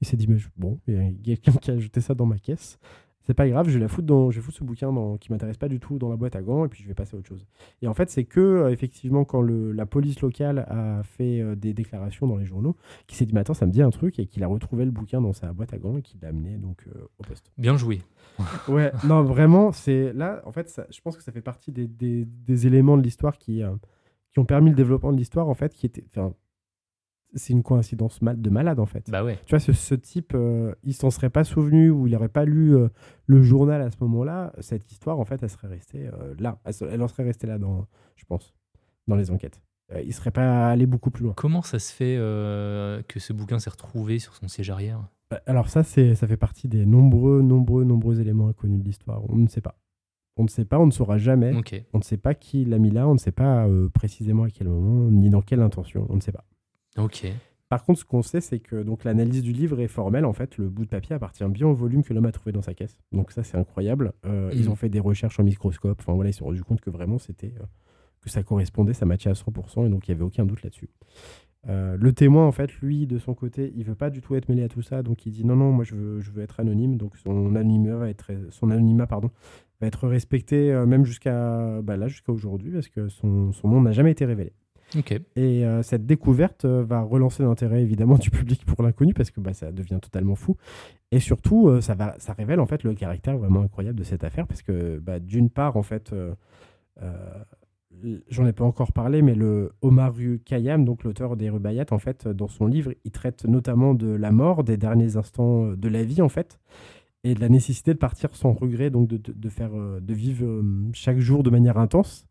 Il s'est dit, mais bon, il y a quelqu'un qui a ajouté ça dans ma caisse. C'est pas grave, je vais la foutre dans, je vais foutre ce bouquin dans, qui m'intéresse pas du tout dans la boîte à gants et puis je vais passer à autre chose. Et en fait, c'est que euh, effectivement quand le, la police locale a fait euh, des déclarations dans les journaux, qui s'est dit mais attends ça me dit un truc et qu'il a retrouvé le bouquin dans sa boîte à gants et qu'il l'a amené donc euh, au poste. Bien joué. Ouais, non, vraiment, c'est là, en fait, ça- je pense que ça fait partie des, des- des éléments de l'histoire qui, qui ont permis le développement de l'histoire, en fait, qui était. enfin, c'est une coïncidence de malade, en fait. Bah ouais. Tu vois, ce, ce type, euh, il s'en serait pas souvenu ou il n'aurait pas lu euh, le journal à ce moment-là. Cette histoire, en fait, elle serait restée euh, là. Elle, en serait restée là, dans, je pense, dans les enquêtes. Il serait pas allé beaucoup plus loin. Comment ça se fait que ce bouquin s'est retrouvé sur son siège arrière? Euh, Alors ça, c'est, ça fait partie des nombreux, nombreux, nombreux éléments inconnus de l'histoire. On ne sait pas. On ne sait pas, on ne saura jamais. On ne sait pas qui l'a mis là, on ne sait pas précisément à quel moment, ni dans quelle intention, on ne sait pas. Ok. Par contre, ce qu'on sait, c'est que donc l'analyse du livre est formelle. En fait, le bout de papier appartient bien au volume que l'homme a trouvé dans sa caisse. Donc ça, c'est incroyable. Euh, Ils Mhm. ont fait des recherches en microscope. Enfin voilà, ils se sont rendus compte que vraiment c'était euh, que ça correspondait, ça matchait à 100%, et donc il n'y avait aucun doute là-dessus. Euh, le témoin, en fait, lui, de son côté, il veut pas du tout être mêlé à tout ça, donc il dit non, non, moi je veux, je veux être anonyme, donc son anonymat va être, son anonymat, pardon, va être respecté euh, même jusqu'à bah, là, jusqu'à aujourd'hui, parce que son, son nom n'a jamais été révélé. Ok. Et euh, cette découverte euh, va relancer l'intérêt évidemment du public pour l'inconnu parce que bah, ça devient totalement fou. Et surtout, euh, ça, va, ça révèle en fait le caractère vraiment incroyable de cette affaire parce que bah, d'une part, en fait, j'en ai pas encore parlé, mais le Omaru Khayyam, donc l'auteur des Rubaiyat, en fait, dans son livre, il traite notamment de la mort, des derniers instants de la vie en fait. Et de la nécessité de partir sans regret, donc de, de, faire, de vivre chaque jour de manière intense.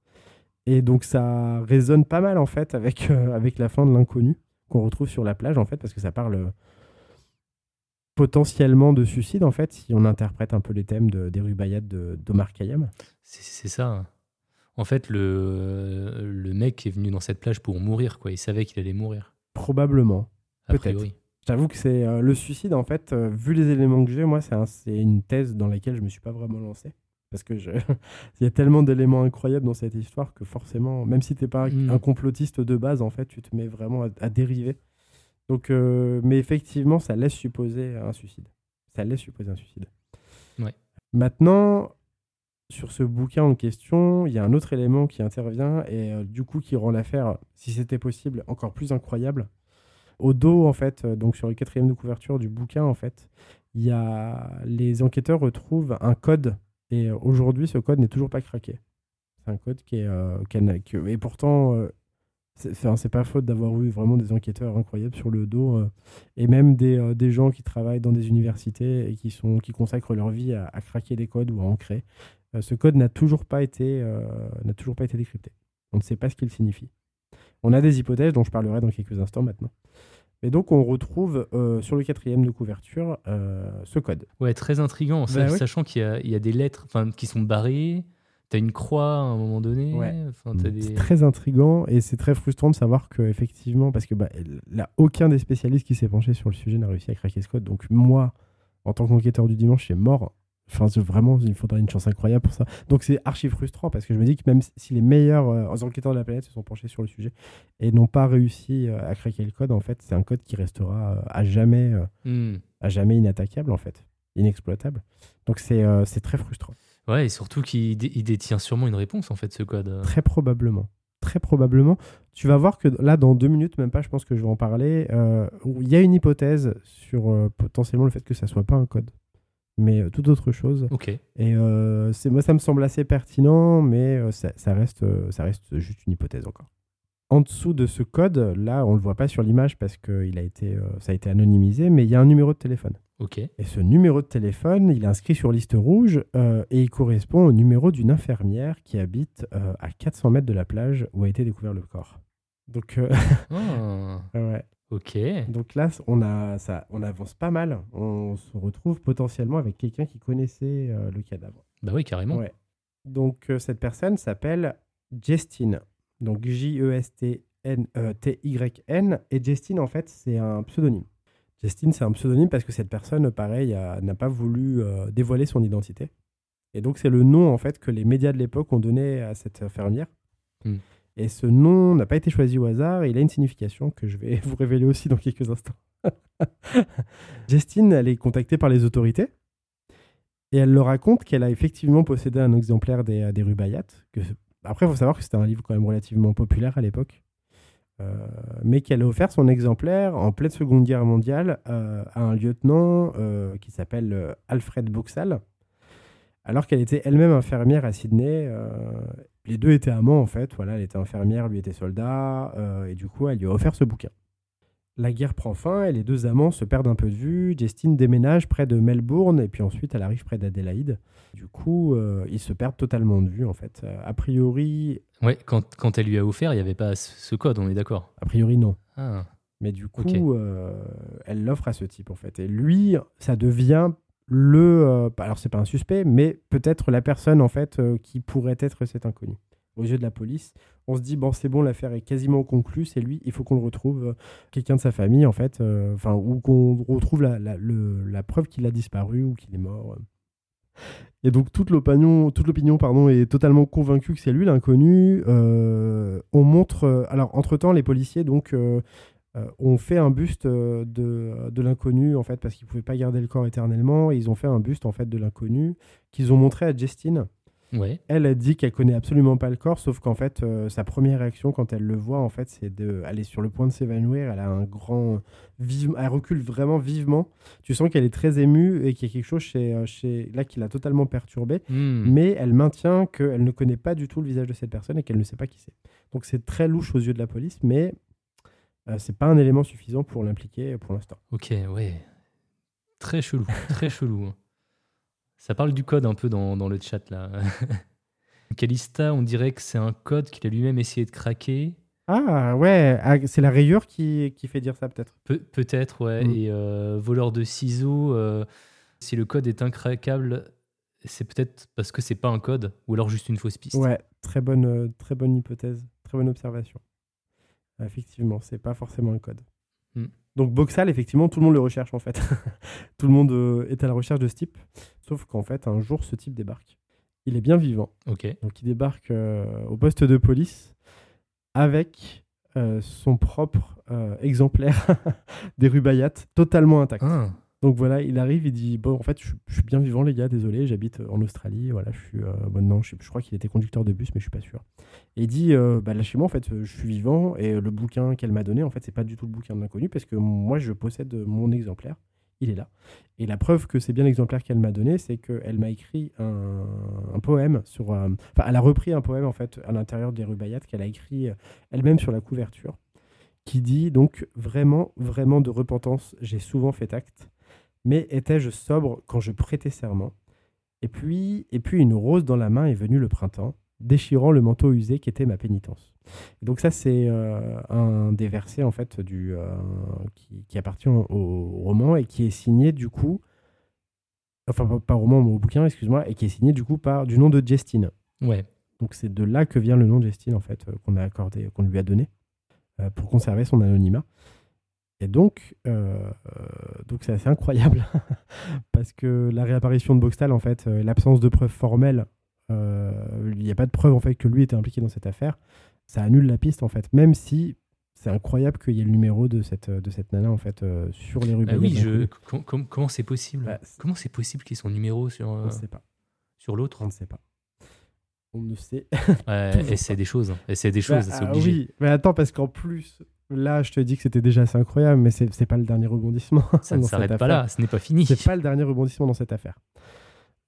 Et donc ça résonne pas mal en fait avec, euh, avec la fin de l'inconnu qu'on retrouve sur la plage en fait parce que ça parle euh, potentiellement de suicide en fait si on interprète un peu les thèmes de, des rubayats de d'Omar Khayyam. C'est c'est ça. En fait, le, le mec est venu dans cette plage pour mourir, quoi. Il savait qu'il allait mourir, Probablement. Peut-être. J'avoue que c'est euh, le suicide en fait, vu les éléments que j'ai, moi c'est un- une thèse dans laquelle je me suis pas vraiment lancé. Parce que je... il y a tellement d'éléments incroyables dans cette histoire que forcément, même si t'es pas Mm. un complotiste de base, en fait, tu te mets vraiment à, à dériver. Donc, euh, mais effectivement, ça laisse supposer un suicide. Ça laisse supposer un suicide. Ouais. Maintenant, sur ce bouquin en question, il y a un autre élément qui intervient et euh, du coup qui rend l'affaire, si c'était possible, encore plus incroyable. au dos, en fait, euh, donc sur le quatrième de couverture du bouquin, en fait, il y a les enquêteurs retrouvent un code et euh, aujourd'hui, ce code n'est toujours pas craqué. C'est un code qui est euh, et pourtant, euh, c'est pas faute d'avoir eu vraiment des enquêteurs incroyables sur le dos euh, et même des, des gens qui travaillent dans des universités et qui sont qui consacrent leur vie à, craquer des codes ou à en créer. Ce code n'a toujours n'a toujours pas été décrypté. On ne sait pas ce qu'il signifie. On a des hypothèses dont je parlerai dans quelques instants maintenant. Et donc on retrouve euh, sur le quatrième de couverture euh, ce code. Ouais, très intriguant, Bah sachant qu'il y a, il y a des lettres qui sont barrées. T'as une croix à un moment donné. Ouais. Des... C'est très intriguant et c'est très frustrant de savoir que effectivement, parce que bah, là, aucun des spécialistes qui s'est penché sur le sujet n'a réussi à craquer ce code. Donc moi, en tant qu'enquêteur du dimanche, c'est mort. Enfin, vraiment, il faudrait une chance incroyable pour ça. Donc c'est archi frustrant parce que je me dis que même si les meilleurs euh, enquêteurs de la planète se sont penchés sur le sujet et n'ont pas réussi euh, à craquer le code, en fait, c'est un code qui restera euh, à jamais, Hmm. à jamais inattaquable en fait, inexploitable. Donc c'est très frustrant. Ouais, et surtout qu'il dé- il détient sûrement une réponse, en fait, ce code. Très probablement. Très probablement. Tu vas voir que là, dans deux minutes, même pas, je pense que je vais en parler. il y a une hypothèse sur potentiellement le fait que ça soit pas un code, mais euh, toute autre chose. Ok. Et euh, c'est moi, ça me semble assez pertinent, mais euh, ça, ça reste, ça reste juste une hypothèse encore. En dessous de ce code, là, on le voit pas sur l'image parce que il a été, ça a été anonymisé, mais il y a un numéro de téléphone. Ok. Et ce numéro de téléphone, il est inscrit sur liste rouge euh, et il correspond au numéro d'une infirmière qui habite euh, à 400 mètres de la plage où a été découvert le corps. Donc, euh, Ah, ouais. Ok. Donc là, on, a, ça, on avance pas mal. On se retrouve potentiellement avec quelqu'un qui connaissait euh, le cadavre. Bah oui, carrément. Ouais. Donc euh, cette personne s'appelle Jestine. Donc J-E-S-T-N-T-Y-N. Et Jestine, en fait, c'est un pseudonyme. Jestine, c'est un pseudonyme parce que cette personne, pareil, n'a pas voulu euh, dévoiler son identité. Et donc c'est le nom, en fait, que les médias de l'époque ont donné à cette infirmière. Hmm. Et ce nom n'a pas été choisi au hasard. Il a une signification que je vais vous révéler aussi dans quelques instants. Jestine, elle est contactée par les autorités. Et elle leur raconte qu'elle a effectivement possédé un exemplaire des, des Rubaiyat. Que... Après, il faut savoir que c'était un livre quand même relativement populaire à l'époque. Euh, mais qu'elle a offert son exemplaire en pleine Seconde Guerre mondiale euh, à un lieutenant euh, qui s'appelle euh, Alfred Boxall, alors qu'elle était elle-même infirmière à Sydney. Les deux étaient amants en fait. Voilà, elle était infirmière, lui était soldat, euh, et du coup, elle lui a offert ce bouquin. La guerre prend fin et les deux amants se perdent un peu de vue. Justine déménage près de Melbourne et puis ensuite elle arrive près d'Adélaïde. Du coup, euh, ils se perdent totalement de vue en fait. Euh, a priori, Ouais, quand, quand elle lui a offert, il n'y avait pas ce code, on est d'accord? a priori non. Ah, Mais du coup, elle l'offre à ce type en fait. Et lui, ça devient le. euh, alors c'est pas un suspect, mais peut-être la personne en fait euh, qui pourrait être cet inconnu. Aux yeux de la police, on se dit bon c'est bon, l'affaire est quasiment conclue, c'est lui, il faut qu'on le retrouve, euh, quelqu'un de sa famille en fait, euh, enfin ou qu'on retrouve la, la, la preuve qu'il a disparu ou qu'il est mort. Et donc toute l'opinion, toute l'opinion pardon, est totalement convaincue que c'est lui l'inconnu. On montre, alors entre temps les policiers donc euh, ont fait un buste euh, de, de l'inconnu en fait parce qu'ils pouvaient pas garder le corps éternellement. Et ils ont fait un buste en fait de l'inconnu qu'ils ont montré à Justine. ouais. Elle a dit qu'elle connaît absolument pas le corps, sauf qu'en fait euh, sa première réaction quand elle le voit en fait c'est de, elle est sur le point de s'évanouir. Elle a un grand vive, elle recule vraiment vivement. Tu sens qu'elle est très émue et qu'il y a quelque chose chez, chez là qui l'a totalement perturbée Hmm. mais elle maintient qu'elle ne connaît pas du tout le visage de cette personne et qu'elle ne sait pas qui c'est. Donc c'est très louche aux yeux de la police, mais euh, c'est pas un élément suffisant pour l'impliquer pour l'instant. Ok, ouais. Très chelou, très chelou. hein. Ça parle du code un peu dans, dans le chat là. Calista, on dirait que c'est un code qu'il a lui-même essayé de craquer. Ah ouais, ah, c'est la rayure qui, qui fait dire ça peut-être. Pe- Peut-être, ouais. Mm. Et euh, voleur de ciseaux, euh, si le code est incraquable, c'est peut-être parce que c'est pas un code, ou alors juste une fausse piste. Ouais, très bonne, euh, très bonne hypothèse, très bonne observation. Effectivement, c'est pas forcément un code. Hmm. Donc Boxal, effectivement, tout le monde le recherche en fait. tout le monde euh, est à la recherche de ce type, sauf qu'en fait, un jour, ce type débarque. Il est bien vivant. Ok. Donc il débarque euh, au poste de police avec euh, son propre exemplaire des Rubaiyat totalement intact. Ah, Donc voilà, il arrive, il dit Bon, en fait, je, suis bien vivant, les gars, désolé, j'habite en Australie. Voilà, je suis. euh, bon, non, je, crois qu'il était conducteur de bus, mais je suis pas sûr. Et il dit euh, bah, Lâchez-moi, en fait, euh, je suis vivant. Et le bouquin qu'elle m'a donné, en fait, c'est pas du tout le bouquin de l'inconnu, parce que moi, je possède mon exemplaire. Il est là. Et la preuve que c'est bien l'exemplaire qu'elle m'a donné, c'est qu'elle m'a écrit un, poème sur. euh, Enfin, elle a repris un poème, en fait, à l'intérieur des Rubaiyat qu'elle a écrit euh, elle-même sur la couverture, qui dit donc Vraiment, vraiment de repentance, j'ai souvent fait acte. Mais étais-je sobre quand je prêtais serment? Et puis, et puis une rose dans la main est venue le printemps, déchirant le manteau usé qui était ma pénitence. Et donc ça, c'est euh, un des versets en fait du, euh, qui, qui appartient au, au roman et qui est signé du coup, enfin pas, pas au roman mais au bouquin, excuse-moi, et qui est signé du coup par du nom de Justine. Ouais. Donc c'est de là que vient le nom de Justine en fait euh, qu'on a accordé, qu'on lui a donné euh, pour conserver son anonymat. Et donc, euh, euh, donc c'est assez incroyable parce que la réapparition de Boxtal, en fait, euh, l'absence de preuves formelles, il n'y a pas de preuve en fait que lui était impliqué dans cette affaire. Ça annule la piste en fait, même si c'est incroyable qu'il y ait le numéro de cette de cette nana en fait euh, sur les rues. Bah oui, Bayard je... d'inconnus. com- com- comment c'est possible? Bah, Comment c'est possible qu'il y ait son numéro sur, euh, sait pas. sur l'autre? On ne sait pas. On ne sait. Ouais, Et c'est des choses. Et c'est des Bah, choses, c'est ah obligé. oui, mais attends parce qu'en plus. Là, je te dis que c'était déjà assez incroyable, mais c'est c'est pas le dernier rebondissement. Ça ne s'arrête pas là, ce n'est pas fini. C'est pas le dernier rebondissement dans cette affaire.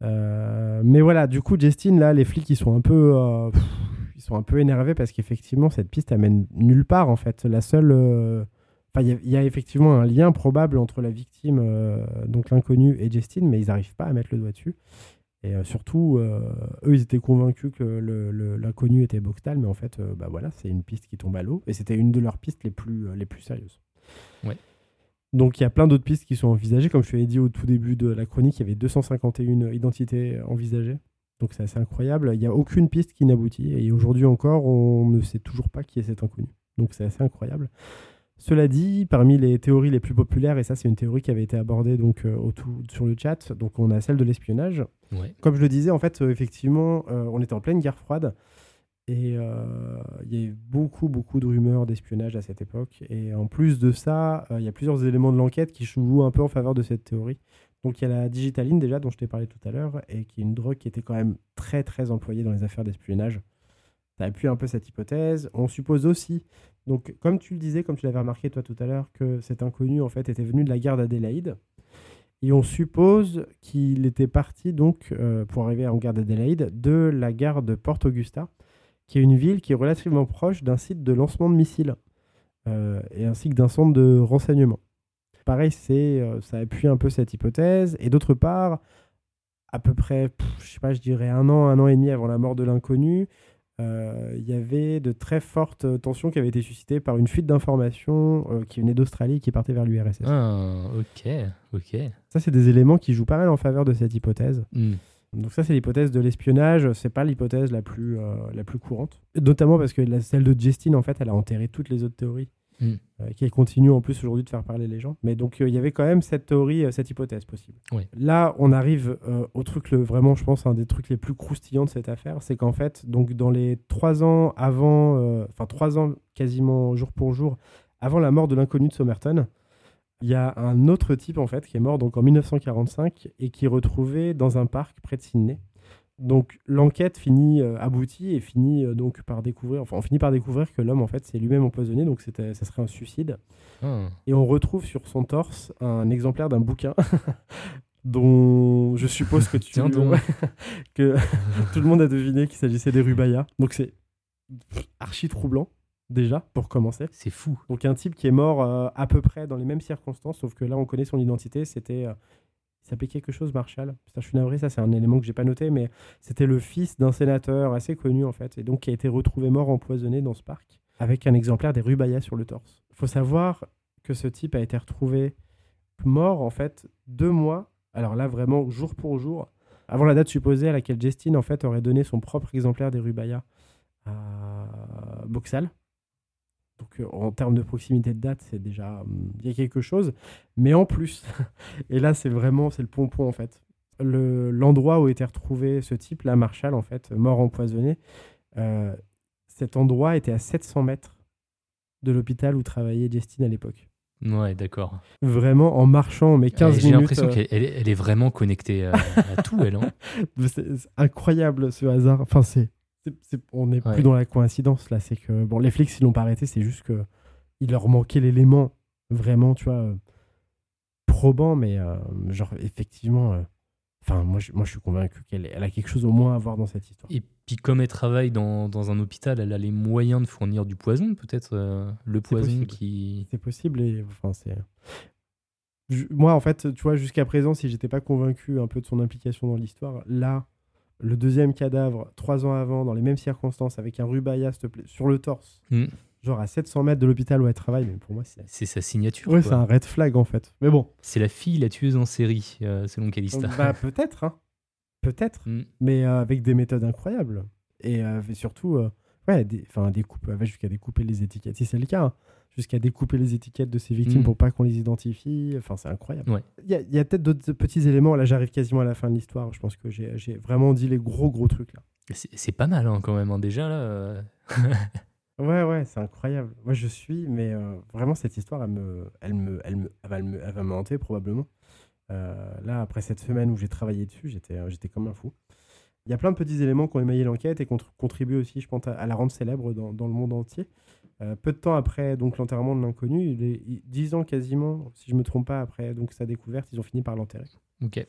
Euh, mais voilà, du coup, Justine, là, les flics, ils sont un peu, euh, pff, ils sont un peu énervés parce qu'effectivement, cette piste amène nulle part, en fait. La seule, euh, enfin, il y y, a effectivement un lien probable entre la victime, donc l'inconnu, et Justine, mais ils n'arrivent pas à mettre le doigt dessus. Et euh, surtout, euh, eux, ils étaient convaincus que le- le- l'inconnu était Boxtal, mais en fait, euh, bah voilà, c'est une piste qui tombe à l'eau, et c'était une de leurs pistes les plus, les plus sérieuses. Ouais. Donc il y a plein d'autres pistes qui sont envisagées. Comme je te l'ai dit au tout début de la chronique, il y avait 251 identités envisagées. Donc c'est assez incroyable. Il n'y a aucune piste qui n'aboutit. Et aujourd'hui encore, on ne sait toujours pas qui est cet inconnu. Donc c'est assez incroyable. Cela dit, parmi les théories les plus populaires, et ça c'est une théorie qui avait été abordée donc, euh, au tout- sur le chat, donc on a celle de l'espionnage. Ouais. Comme je le disais, en fait, euh, effectivement, euh, on était en pleine guerre froide. Et il y a eu beaucoup, beaucoup de rumeurs d'espionnage à cette époque. Et en plus de ça, il y a plusieurs éléments de l'enquête qui jouent un peu en faveur de cette théorie. Donc il y a la digitaline déjà, dont je t'ai parlé tout à l'heure, et qui est une drogue qui était quand même très, très employée dans les affaires d'espionnage. Ça appuie un peu cette hypothèse. On suppose aussi, donc comme tu le disais, comme tu l'avais remarqué toi tout à l'heure, que cet inconnu en fait était venu de la gare d'Adélaïde. Et on suppose qu'il était parti donc euh, pour arriver en gare d'Adélaïde de la gare de Port Augusta, qui est une ville qui est relativement proche d'un site de lancement de missiles euh, et ainsi que d'un centre de renseignement. Pareil, c'est euh, ça appuie un peu cette hypothèse. Et d'autre part, à peu près, pff, je sais pas, je dirais un an, un an et demi avant la mort de l'inconnu, il y avait de très fortes tensions qui avaient été suscitées par une fuite d'informations euh, qui venait d'Australie et qui partait vers l'URSS. Ah, ok, ok. Ça, c'est des éléments qui jouent pas mal en faveur de cette hypothèse. Hmm. Donc ça, c'est l'hypothèse de l'espionnage. C'est pas l'hypothèse la plus euh, la plus courante, notamment parce que la, celle de Justine, en fait, elle a enterré toutes les autres théories, Mm. euh, qui continue en plus aujourd'hui de faire parler les gens. Mais donc euh, il y avait quand même cette théorie, euh, cette hypothèse possible. Là, on arrive au truc le vraiment, je pense, un des trucs les plus croustillants de cette affaire, c'est qu'en fait, donc dans les trois ans avant, enfin trois ans quasiment jour pour jour avant la mort de l'inconnu de Somerton. Il y a un autre type en fait qui est mort donc en 1945 et qui est retrouvé dans un parc près de Sydney. Donc l'enquête finit euh, aboutit et finit euh, donc par découvrir, enfin on finit par découvrir que l'homme en fait s'est lui-même empoisonné, donc c'était, ça serait un suicide. Ah. Et on retrouve sur son torse un exemplaire d'un bouquin dont je suppose que tu Tiens donc. que tout le monde a deviné qu'il s'agissait des Rubaya. Donc c'est archi troublant déjà pour commencer. C'est fou. Donc un type qui est mort euh, à peu près dans les mêmes circonstances, sauf que là on connaît son identité. C'était, il s'appelait quelque chose Marshall? Putain, je suis navré, ça c'est un élément que j'ai pas noté, mais c'était le fils d'un sénateur assez connu en fait, et donc qui a été retrouvé mort empoisonné dans ce parc avec un exemplaire des Rubaya sur le torse. Il faut savoir que ce type a été retrouvé mort en fait deux mois. Alors là vraiment jour pour jour. Avant la date supposée à laquelle Justine en fait aurait donné son propre exemplaire des Rubaya à Boxal. Donc euh, en termes de proximité de date, c'est déjà hum, il y a quelque chose. Mais en plus, et là c'est vraiment c'est le pompon en fait. Le- L'endroit où était retrouvé ce type, là Marshall en fait, mort empoisonné, euh, cet endroit était à 700 mètres de l'hôpital où travaillait Justine à l'époque. Ouais, d'accord. Vraiment, en marchant, mais 15 Eh, J'ai minutes. l'impression euh, qu'elle elle est, vraiment connectée à, à tout, elle. hein. C'est c'est incroyable ce hasard. Enfin, c'est, c'est- c'est- on n'est Ouais. plus dans la coïncidence là. C'est que bon, les flics ils l'ont pas arrêté, c'est juste que il leur manquait l'élément vraiment, tu vois, euh, probant, mais euh, genre effectivement. euh, Enfin, moi, je, moi, je suis convaincu qu'elle elle a quelque chose au moins à voir dans cette histoire. Et puis, comme elle travaille dans, dans un hôpital, elle a les moyens de fournir du poison, peut-être euh, le poison possible. qui. C'est possible et enfin c'est. Je- Moi, en fait, tu vois, jusqu'à présent, si j'étais pas convaincu un peu de son implication dans l'histoire, là, le deuxième cadavre, trois ans avant, dans les mêmes circonstances, avec un plaît, sur le torse, Hmm. genre à 700 mètres de l'hôpital où elle travaille, mais pour moi, c'est. C'est sa signature. Quoi. c'est un red flag en fait. Mais bon, C'est la fille, la tueuse en série, euh, selon Calista. bah peut-être, hein. Peut-être, Hmm. mais euh, avec des méthodes incroyables. Et, euh, et surtout, ouais, des, va jusqu'à découper les étiquettes, si c'est le cas, hein. jusqu'à découper les étiquettes de ses victimes Mm. pour pas qu'on les identifie. Enfin, c'est incroyable. Ouais. Il y a, a peut-être d'autres petits éléments. Là, j'arrive quasiment à la fin de l'histoire. Je pense que j'ai vraiment dit les gros, gros trucs là. C'est pas mal hein, quand même, hein, déjà là. euh, Ouais, ouais, c'est incroyable. Moi, je suis, mais euh, vraiment, cette histoire, elle me, elle me, elle me, elle va me, elle va me hanter probablement. Euh, là, après cette semaine où j'ai travaillé dessus, j'étais, j'étais comme un fou. Il y a plein de petits éléments qui ont émaillé l'enquête et qui ont tr- contribué aussi, je pense, à, la rendre célèbre dans, le monde entier. Euh, peu de temps après donc l'enterrement de l'inconnu, dix ans quasiment, si je me trompe pas, après donc sa découverte, ils ont fini par l'enterrer. Ok.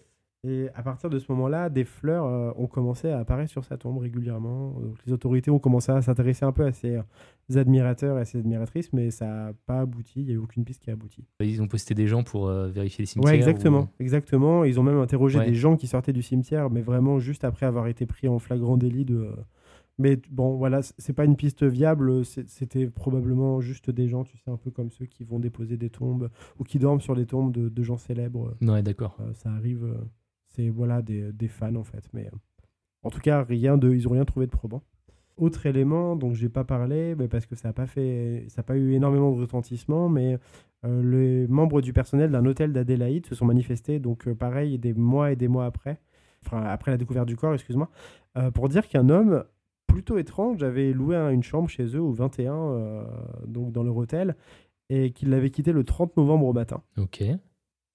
Et à partir de ce moment-là, des fleurs euh, ont commencé à apparaître sur sa tombe régulièrement. Donc, les autorités ont commencé à s'intéresser un peu à ses euh, admirateurs et à ses admiratrices, mais ça n'a pas abouti. Il n'y a eu aucune piste qui a abouti. Ils ont posté des gens pour euh, vérifier les cimetières. Ouais, exactement, ou- exactement. Ils ont même interrogé Ouais. des gens qui sortaient du cimetière, mais vraiment juste après avoir été pris en flagrant délit de. Mais bon, voilà, c'est pas une piste viable. C'était probablement juste des gens, tu sais, un peu comme ceux qui vont déposer des tombes ou qui dorment sur des tombes de, de gens célèbres. Ouais, d'accord. Ça arrive, c'est voilà des, des fans en fait. Mais euh, en tout cas, rien de, ils ont rien trouvé de probant. Autre élément dont j'ai pas parlé, mais parce que ça n'a pas fait, ça a pas eu énormément de retentissement, mais euh, les membres du personnel d'un hôtel d'Adélaïde se sont manifestés, donc euh, pareil, des mois et des mois après, enfin après la découverte du corps, excuse-moi, euh, pour dire qu'un homme plutôt étrange avait loué un- une chambre chez eux au 21, euh, donc dans leur hôtel, et qu'il l'avait quitté le 30 novembre au matin. Ok.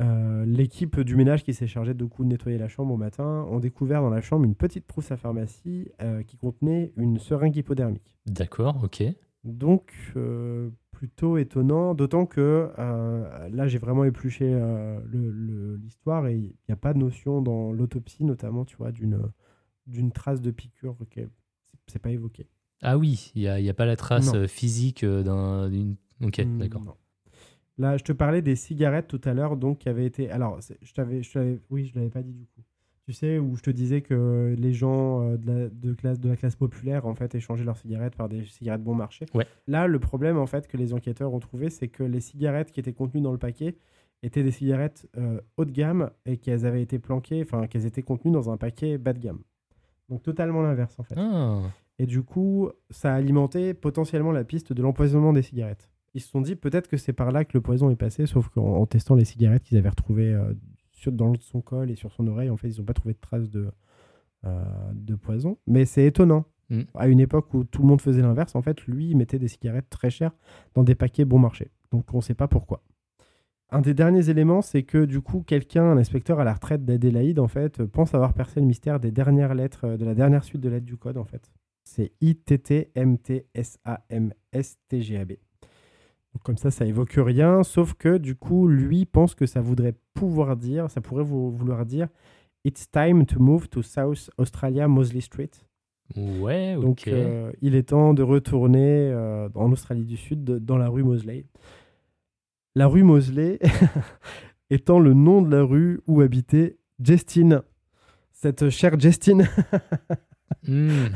Euh, L'équipe du ménage qui s'est chargée de coup de nettoyer la chambre au matin ont découvert dans la chambre une petite trousse à pharmacie euh, qui contenait une seringue hypodermique. D'accord, ok. Donc, euh, plutôt étonnant, d'autant que là, j'ai vraiment épluché l'histoire et il n'y a pas de notion dans l'autopsie, notamment, tu vois, d'une d'une trace de piqûre. qui est- C'est pas évoqué. Ah oui, il n'y a, il y a pas la trace Non. physique d'un- d'une. Ok, d'accord. Là, je te parlais des cigarettes tout à l'heure, donc qui avaient été. Alors, je t'avais, oui, je l'avais pas dit du coup. Tu sais où je te disais que les gens euh, de, la, de classe, de la classe populaire en fait échangeaient leurs cigarettes par des cigarettes bon marché. Ouais. Là, le problème en fait que les enquêteurs ont trouvé, c'est que les cigarettes qui étaient contenues dans le paquet étaient des cigarettes euh, haut de gamme et qu'elles avaient été planquées, enfin qu'elles étaient contenues dans un paquet bas de gamme. Donc totalement l'inverse en fait. Ah, Et du coup, ça a alimenté potentiellement la piste de l'empoisonnement des cigarettes. Ils se sont dit peut-être que c'est par là que le poison est passé, sauf qu'en en testant les cigarettes qu'ils avaient retrouvées euh, sur, dans son col et sur son oreille, en fait, ils n'ont pas trouvé de traces de, euh, de poison. Mais c'est étonnant. Mm. À une époque où tout le monde faisait l'inverse, en fait, lui, il mettait des cigarettes très chères dans des paquets bon marché. Donc on ne sait pas pourquoi. Un des derniers éléments, c'est que du coup, quelqu'un, un inspecteur à la retraite d'Adélaïde, en fait, pense avoir percé le mystère des dernières lettres, euh, de la dernière suite de lettres du code, en fait. C'est I-T-T-M-T-S-A-M-S-T-G-A-B. Donc, comme ça, ça évoque rien, sauf que du coup, lui pense que ça voudrait pouvoir dire, ça pourrait vou- vouloir dire It's time to move to South Australia Mosley Street. ouais, ok. Donc, euh, il est temps de retourner euh, en Australie du Sud, de- dans la rue Mosley. La rue Mosley étant le nom de la rue où habitait Justine, cette chère Justine. Hmm.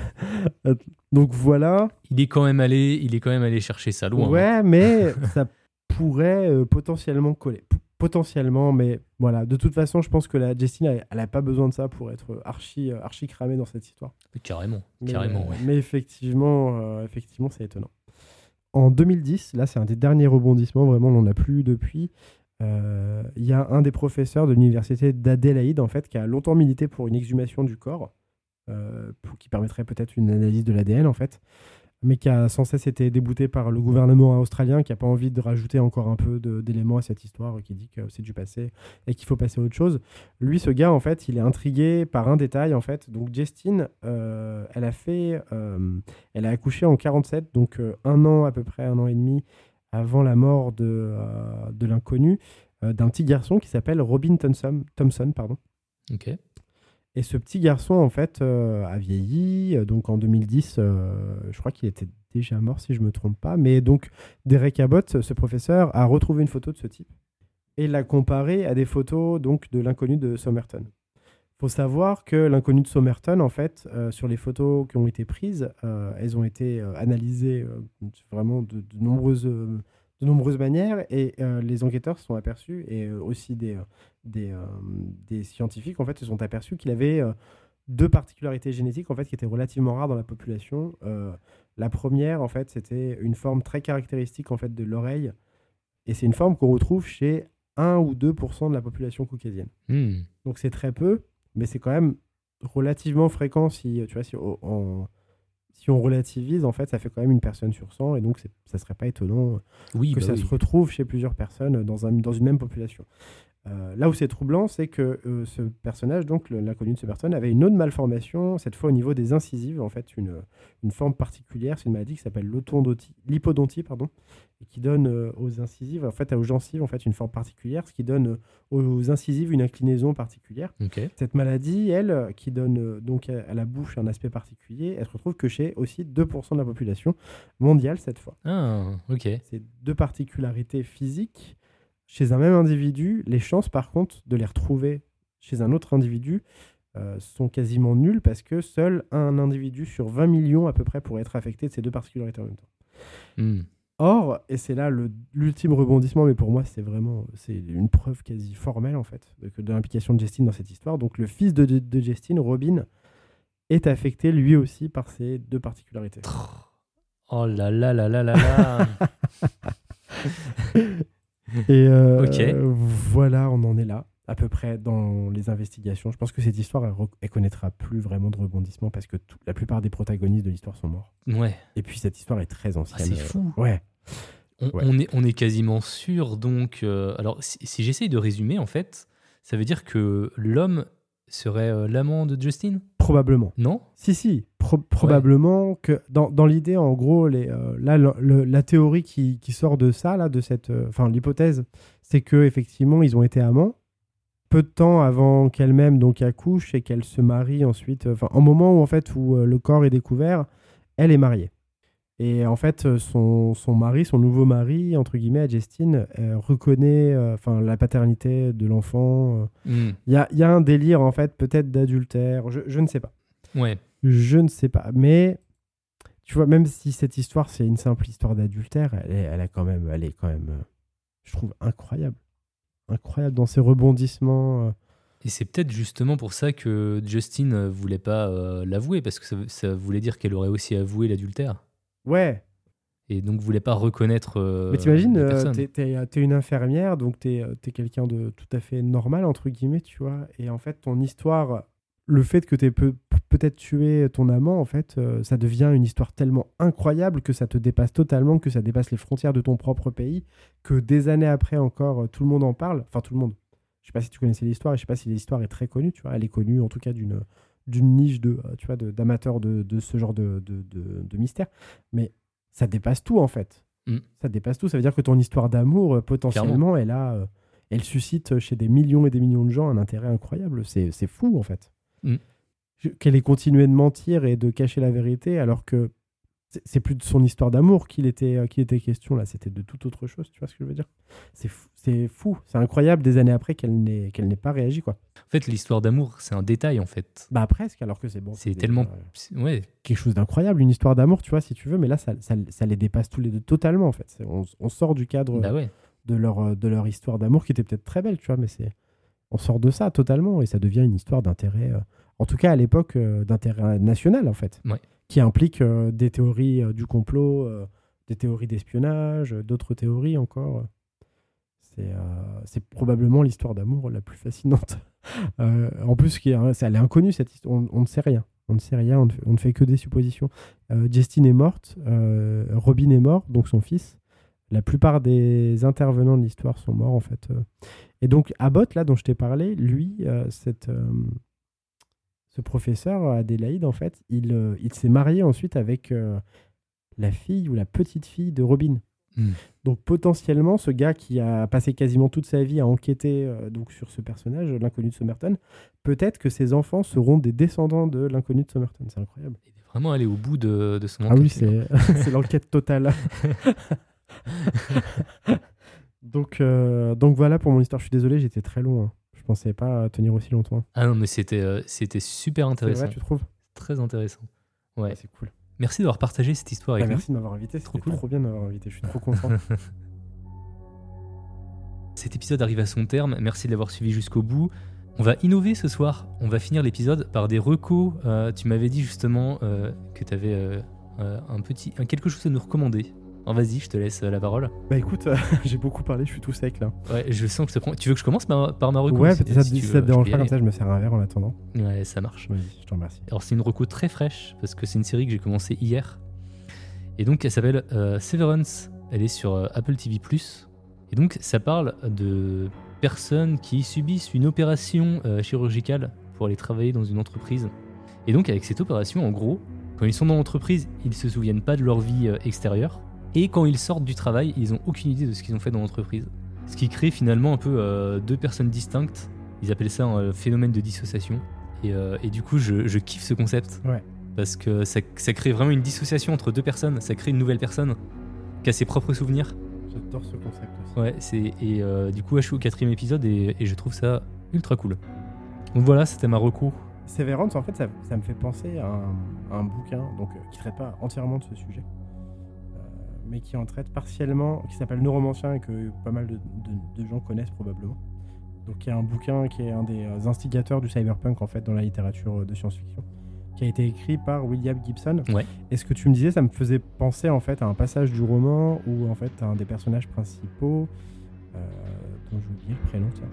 Donc voilà. Il est quand même allé, il est quand même allé chercher ça loin. hein. Ouais, mais ça pourrait euh, potentiellement coller. P- potentiellement, mais voilà. De toute façon, je pense que la Justine, elle n'a pas besoin de ça pour être archi, euh, archi cramée dans cette histoire. Carrément, Mais, carrément. ouais. mais effectivement, euh, effectivement, c'est étonnant. En 2010, là, c'est un des derniers rebondissements, vraiment, on n'en a plus depuis. euh, Il y a un des professeurs de l'université d'Adélaïde, en fait, qui a longtemps milité pour une exhumation du corps, pour- qui permettrait peut-être une analyse de l'ADN, en fait. mais qui a sans cesse été débouté par le gouvernement australien, qui n'a pas envie de rajouter encore un peu d'éléments à cette histoire, qui dit que c'est du passé et qu'il faut passer à autre chose. Lui, ce gars, en fait, il est intrigué par un détail, en fait. Donc, Justine, euh, elle a fait, euh, elle a accouché en 47, donc euh, un an à peu près, un an et demi avant la mort de, euh, de l'inconnu, euh, d'un petit garçon qui s'appelle Robin Thompson, Thompson, pardon. Ok. Et ce petit garçon, en fait, euh, a vieilli. Euh, Donc en 2010, euh, je crois qu'il était déjà mort, si je me trompe pas. Mais donc, Derek Abbott, ce professeur, a retrouvé une photo de ce type et l'a comparé à des photos donc, de l'inconnu de Somerton. Il faut savoir que l'inconnu de Somerton, en fait, sur les photos qui ont été prises, elles ont été analysées vraiment de, de nombreuses, de nombreuses manières et euh, les enquêteurs se sont aperçus, et euh, aussi des, euh, des, euh, des scientifiques, en fait, se sont aperçus qu'il avait deux particularités génétiques en fait, qui étaient relativement rares dans la population. La première, en fait, c'était une forme très caractéristique en fait, de l'oreille, et c'est une forme qu'on retrouve chez 1 ou 2% de la population caucasienne. Hmm. Donc c'est très peu, mais c'est quand même relativement fréquent si, tu vois, si, si on relativise, en fait, ça fait quand même une personne sur 100, et donc ça serait pas étonnant Oui, que bah ça oui. se retrouve chez plusieurs personnes dans, un, dans une même population. Euh, là où c'est troublant, c'est que euh, ce personnage, donc l'inconnu de ce personne, avait une autre malformation, cette fois au niveau des incisives, en fait, une, une forme particulière. C'est une maladie qui s'appelle l'hypodontie, pardon, et qui donne euh, aux incisives, en fait, aux gencives, en fait, une forme particulière, ce qui donne aux incisives une inclinaison particulière. Cette maladie, elle, qui donne donc à, la bouche un aspect particulier, elle se retrouve que chez aussi 2% de la population mondiale cette fois Ah, ok. ces deux particularités physiques chez un même individu, les chances par contre de les retrouver chez un autre individu euh, sont quasiment nulles parce que seul un individu sur 20 millions à peu près pourrait être affecté de ces deux particularités en même temps. Hmm. Or, et c'est là l'ultime rebondissement, mais pour moi c'est vraiment c'est une preuve quasi formelle en fait de, de l'implication de Justine dans cette histoire. Donc le fils de, de, de Justine, Robin, est affecté lui aussi par ces deux particularités. Oh là là là là là là. Et euh, voilà, on en est là, à peu près dans les investigations. Je pense que cette histoire, elle, connaîtra plus vraiment de rebondissement parce que tout- la plupart des protagonistes de l'histoire sont morts. ouais. Et puis cette histoire est très Ah, ancienne. c'est fou. Ouais. On, Ouais. on est, on est quasiment sûr, donc. euh, alors, si, si j'essaye de résumer, en fait, ça veut dire que l'homme serait euh, l'amant de Justin Probablement. Non? Si, si, pro- probablement que dans, dans l'idée, en gros, les, euh, là, le- le- la théorie qui, qui sort de ça, là, de cette, euh, enfin, l'hypothèse, c'est que effectivement, ils ont été amants peu de temps avant qu'elle-même donc accouche et qu'elle se marie ensuite. Enfin, en moment où en fait où le corps est découvert, elle est mariée. Et en fait, euh, son, son mari, son nouveau mari, entre guillemets, Justine, euh, reconnaît euh, la paternité de l'enfant. euh. Hmm. Il y, a, y a un délire, en fait, peut-être d'adultère. Je, je ne sais pas. Ouais. Je ne sais pas. Mais tu vois, même si cette histoire, c'est une simple histoire d'adultère, elle est, elle a quand même, elle est quand même, je trouve, incroyable. Incroyable dans ses rebondissements. Et c'est peut-être justement pour ça que Justin euh, voulait pas l'avouer, parce que ça, ça voulait dire qu'elle aurait aussi avoué l'adultère. Ouais, Et donc voulait pas reconnaître. euh, mais t'imagines, euh, t'es, t'es- t'es une infirmière, donc t'es, euh, t'es quelqu'un de tout à fait normal, entre guillemets, tu vois. Et en fait, ton histoire, le fait que t'aies peu- peut-être tué ton amant, en fait, euh, ça devient une histoire tellement incroyable que ça te dépasse totalement, que ça dépasse les frontières de ton propre pays, que des années après encore, tout le monde en parle. Enfin, tout le monde. Je sais pas si tu connaissais l'histoire, et je sais pas si l'histoire est très connue, tu vois. Elle est connue, en tout cas, d'une d'une niche de, euh, tu vois, de- d'amateurs de, de ce genre de, de, de- de mystère. Mais ça dépasse tout, en fait. Mm. Ça dépasse tout. Ça veut dire que ton histoire d'amour, euh, potentiellement, elle a, euh, elle suscite chez des millions et des millions de gens un intérêt incroyable. C'est fou, en fait. Mm. Qu'elle ait continué de mentir et de cacher la vérité, alors que c'est- plus de son histoire d'amour qu'il était, euh, qu'il était question, là. C'était de toute autre chose, tu vois ce que je veux dire? C'est fou. C'est fou. C'est incroyable des années après qu'elle n'ait qu'elle n'ait pas réagi, quoi. En fait, l'histoire d'amour, c'est un détail, en fait. Bah, presque, alors que c'est bon. C'est tellement. euh, Ouais. quelque chose d'incroyable, une histoire d'amour, tu vois, si tu veux, mais là, ça, ça, ça les dépasse tous les deux totalement, en fait. C'est- On, on sort du cadre Bah ouais. de, leur, euh, de leur histoire d'amour qui était peut-être très belle, tu vois, mais c'est on sort de ça totalement et ça devient une histoire d'intérêt, euh, en tout cas à l'époque, d'intérêt national, en fait, Ouais. Qui implique euh, des théories euh, du complot, euh, des théories d'espionnage, d'autres théories encore. C'est probablement l'histoire d'amour la plus fascinante. En plus, c'est- elle est inconnue, cette histoire, on, ne sait rien. On ne sait rien, on ne fait, que des suppositions. Euh, Justine est morte, Robin est mort, donc son fils. La plupart des intervenants de l'histoire sont morts en fait. Et donc Abbott, là dont je t'ai parlé, lui, euh, cette, ce professeur Adélaïde, en fait, il, euh, il s'est marié ensuite avec euh, la fille ou la petite fille de Robin. Hmm. Donc potentiellement, ce gars qui a passé quasiment toute sa vie à enquêter euh, donc sur ce personnage, l'inconnu de Somerton, peut-être que ses enfants seront des descendants de l'inconnu de Somerton. C'est incroyable. Il est vraiment allé au bout de, de son Ah oui, enquête, le gars. c'est c'est l'enquête totale. donc, euh, donc voilà pour mon histoire. Je suis désolé, j'étais très long. hein. Je pensais pas tenir aussi longtemps. Ah non, mais c'était euh, c'était super intéressant. vrai, tu trouves? Très intéressant. Ouais. C'est cool. Merci d'avoir partagé cette histoire avec Bah, nous. merci de m'avoir invité. Trop C'était cool. trop bien de m'avoir invité. Je suis trop content. Cet épisode arrive à son terme. Merci de l'avoir suivi jusqu'au bout. On va innover ce soir. On va finir l'épisode par des recos. Euh, tu m'avais dit justement euh, que tu avais un petit, un quelque chose à nous recommander. Alors vas-y, je te laisse euh, la parole. bah écoute, j'ai beaucoup parlé. Je suis tout sec là. Ouais, je sens que je te prends. Tu veux que je commence par, par ma reco ouais, si- ça, si ça te dérange pas comme ça, je me sers un verre en attendant. Ouais, ça marche. Vas-y, je te remercie. Alors c'est une reco très fraîche parce que c'est une série que j'ai commencé hier. Et donc elle s'appelle euh, Severance. Elle est sur euh, Apple TV+. Et donc ça parle de personnes qui subissent une opération euh, chirurgicale pour aller travailler dans une entreprise. Et donc avec cette opération, en gros, quand ils sont dans l'entreprise, ils se souviennent pas de leur vie euh, extérieure. Et quand ils sortent du travail, ils ont aucune idée de ce qu'ils ont fait dans l'entreprise. Ce qui crée finalement un peu euh, deux personnes distinctes. Ils appellent ça un euh, phénomène de dissociation. Et, euh, et du coup, je, je kiffe ce concept. Ouais. Parce que ça, ça crée vraiment une dissociation entre deux personnes. Ça crée une nouvelle personne qui a ses propres souvenirs. J'adore ce concept aussi. Ouais, c'est et euh, du coup, je suis au quatrième épisode et, et je trouve ça ultra cool. Donc voilà, c'était ma reco. Severance, en fait, ça, ça me fait penser à un, à un bouquin donc, qui traite pas entièrement de ce sujet, mais qui en traite partiellement, qui s'appelle Neuromancien et que pas mal de, de- de gens connaissent probablement. Donc, il y a un bouquin qui est un des euh, instigateurs du cyberpunk en fait dans la littérature euh, de science-fiction, qui a été écrit par William Gibson. Ouais. Et ce que tu me disais, ça me faisait penser en fait à un passage du roman où en fait un des personnages principaux, euh, dont j'ai oublié le prénom, tiens,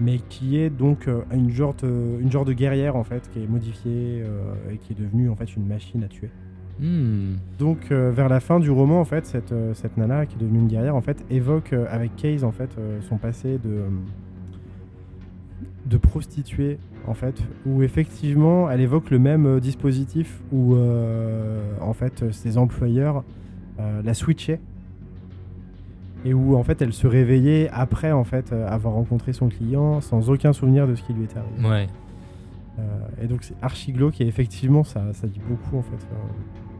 mais qui est donc euh, une, genre de, une genre de guerrière en fait, qui est modifiée euh, et qui est devenue en fait une machine à tuer. Hmm. Donc euh, vers la fin du roman en fait, cette, euh, cette nana qui est devenue une guerrière en fait évoque euh, avec Case en fait son passé de de prostituée en fait, où effectivement elle évoque le même dispositif où en fait ses employeurs la switchaient et où en fait elle se réveillait après en fait avoir rencontré son client sans aucun souvenir de ce qui lui était arrivé. Ouais. Et donc c'est archi glauque et effectivement ça, ça dit beaucoup en fait.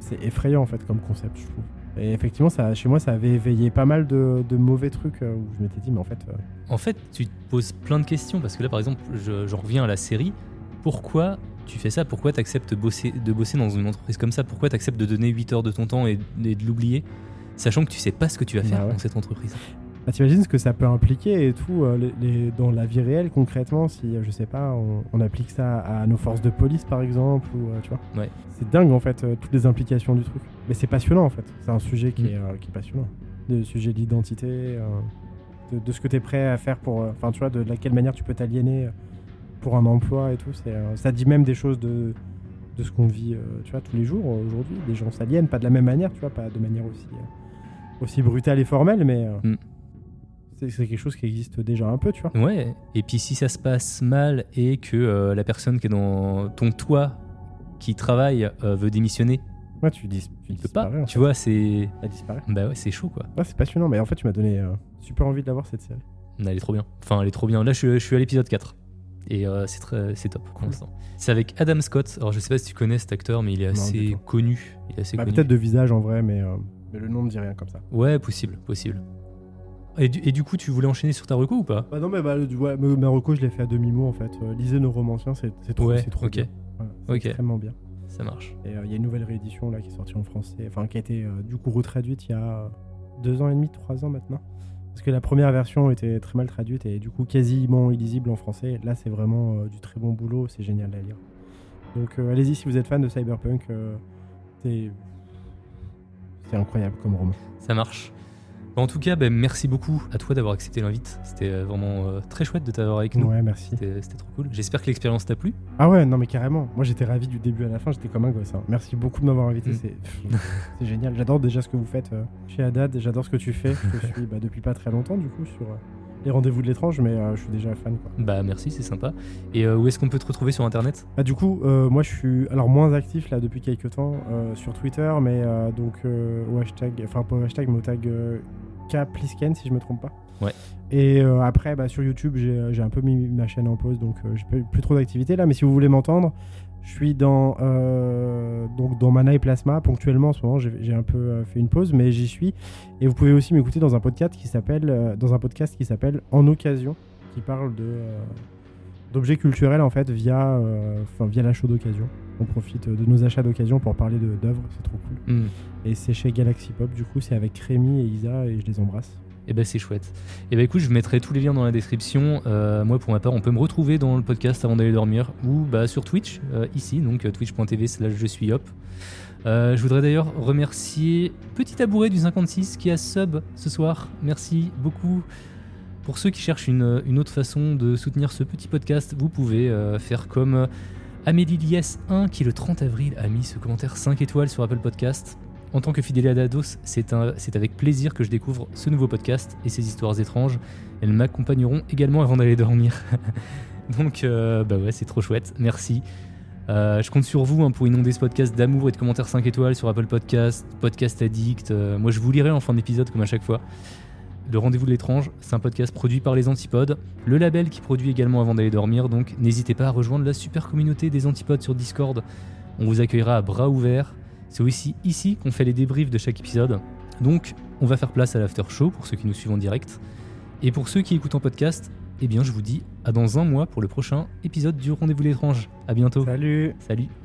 C'est effrayant en fait comme concept je trouve. Et effectivement ça, chez moi ça avait éveillé pas mal de, de mauvais trucs euh, où je m'étais dit mais en fait euh, En fait, tu te poses plein de questions parce que là, par exemple, je- j'en reviens à la série. Pourquoi tu fais ça? Pourquoi tu acceptes bosser, de bosser dans une entreprise comme ça? Pourquoi tu acceptes de donner 8 heures de ton temps et, et de l'oublier? Sachant que tu sais pas ce que tu vas faire Bah ouais. dans cette entreprise. Bah, t'imagines ce que ça peut impliquer et tout euh, les, les- dans la vie réelle concrètement si euh, je sais pas on, on applique ça à nos forces de police par exemple ou euh, tu vois. Ouais. C'est dingue en fait euh, toutes les implications du truc. Mais c'est passionnant en fait. C'est un sujet qui, Mm. est, qui est passionnant. Le sujet de l'identité, euh, de, de ce que tu es prêt à faire pour. Enfin, tu vois, de, la quelle manière tu peux t'aliéner pour un emploi et tout. C'est, ça dit même des choses de, de ce qu'on vit, tu vois, tous les jours aujourd'hui. Les gens s'aliènent, pas de la même manière, tu vois, pas de manière aussi, aussi brutale et formelle, mais Mm. C'est, quelque chose qui existe déjà un peu, tu vois. Ouais. Et puis si ça se passe mal et que euh, la personne qui est dans ton toit qui travaille euh, veut démissionner, Ouais, tu dis, tu il peut pas. Tu fait. vois, c'est Elle disparaît. bah ouais, c'est chaud quoi. Ouais, c'est passionnant, mais en fait, tu m'as donné euh, super envie de la voir cette série. Elle est trop bien. Enfin, elle est trop bien. Là, je, suis- je suis à l'épisode 4. Et euh, c'est très, c'est top pour l'instant. C'est avec Adam Scott. Alors, je sais pas si tu connais cet acteur, mais il est assez connu. Il est assez Bah, connu. peut-être de visage en vrai, mais, euh, mais le nom ne dit rien comme ça. Ouais, possible, possible. Et du, et du coup, tu voulais enchaîner sur ta reco ou pas? Bah non, mais bah, ouais, me- Marocco, je l'ai fait à demi-mot en fait. Euh, lisez nos romanciens, c'est c'est trop, Ouais, c'est trop ok. bien. Voilà, Ok. extrêmement bien. Ça marche. Et euh, il y a une nouvelle réédition là qui est sortie en français, enfin qui a été euh, du coup retraduite il y a deux ans et demi, trois ans maintenant. Parce que la première version était très mal traduite et du coup quasiment illisible en français. Là, c'est vraiment du très bon boulot, c'est génial à lire. Donc allez-y si vous êtes fan de Cyberpunk, c'est c'est incroyable comme roman. Ça marche. En tout cas, ben, merci beaucoup à toi d'avoir accepté l'invite. C'était euh, vraiment euh, très chouette de t'avoir avec nous. Ouais, merci. C'était c'était trop cool. J'espère que l'expérience t'a plu. Ah ouais, non mais carrément. Moi j'étais ravi du début à la fin, j'étais comme un gosse. hein. Merci beaucoup de m'avoir invité, Mm. c'est génial. J'adore déjà ce que vous faites euh, chez Haddad, j'adore ce que tu fais. Je te suis bah, depuis pas très longtemps du coup sur euh, les rendez-vous de l'étrange, mais euh, je suis déjà fan quoi. Bah merci, c'est sympa. Et euh, où est-ce qu'on peut te retrouver sur internet? Bah, du coup, euh, moi je suis alors moins actif là depuis quelques temps sur Twitter, mais donc au hashtag, enfin pas au hashtag, mais au tag Kplisken si je me trompe pas. Ouais. Et après, bah, sur YouTube, j'ai un peu mis ma chaîne en pause, donc j'ai plus trop d'activité là. Mais si vous voulez m'entendre, je suis dans euh, donc dans Mana et Plasma ponctuellement en ce moment. J'ai un peu euh, fait une pause, mais j'y suis. Et vous pouvez aussi m'écouter dans un podcast qui s'appelle euh, dans un podcast qui s'appelle En Occasion, qui parle de d'objets culturels en fait via enfin via l'achat d'occasion. On profite de nos achats d'occasion pour parler d'œuvres, c'est trop cool. Hmm. Et c'est chez Galaxy Pop, du coup, c'est avec Rémi et Isa et je les embrasse. Eh ben c'est chouette. Et ben écoute, je mettrai tous les liens dans la description. Euh, moi pour ma part, on peut me retrouver dans le podcast avant d'aller dormir ou bah, sur Twitch euh, ici, donc euh, twitch.tv slash je suis hop. Je voudrais d'ailleurs remercier Petit Tabouret du 56 qui a sub ce soir. Merci beaucoup. Pour ceux qui cherchent une, une autre façon de soutenir ce petit podcast, vous pouvez faire comme Amélie Lies 1 qui le 30 avril a mis ce commentaire 5 étoiles sur Apple Podcast. En tant que fidèle à Dados, c'est avec plaisir que je découvre ce nouveau podcast et ces histoires étranges. Elles m'accompagneront également avant d'aller dormir. Donc, euh, bah ouais, c'est trop chouette. Merci. Euh, je compte sur vous hein, pour inonder ce podcast d'amour et de commentaires 5 étoiles sur Apple Podcast, Podcast Addict. Euh, moi, je vous lirai en fin d'épisode comme à chaque fois. Le Rendez-vous de l'étrange, c'est un podcast produit par les Antipodes, le label qui produit également avant d'aller dormir. Donc, n'hésitez pas à rejoindre la super communauté des Antipodes sur Discord. On vous accueillera à bras ouverts. C'est aussi ici qu'on fait les débriefs de chaque épisode. Donc, on va faire place à l'after show pour ceux qui nous suivent en direct. Et pour ceux qui écoutent en podcast, eh bien, je vous dis à dans un mois pour le prochain épisode du Rendez-vous de l'étrange. À bientôt. Salut Salut.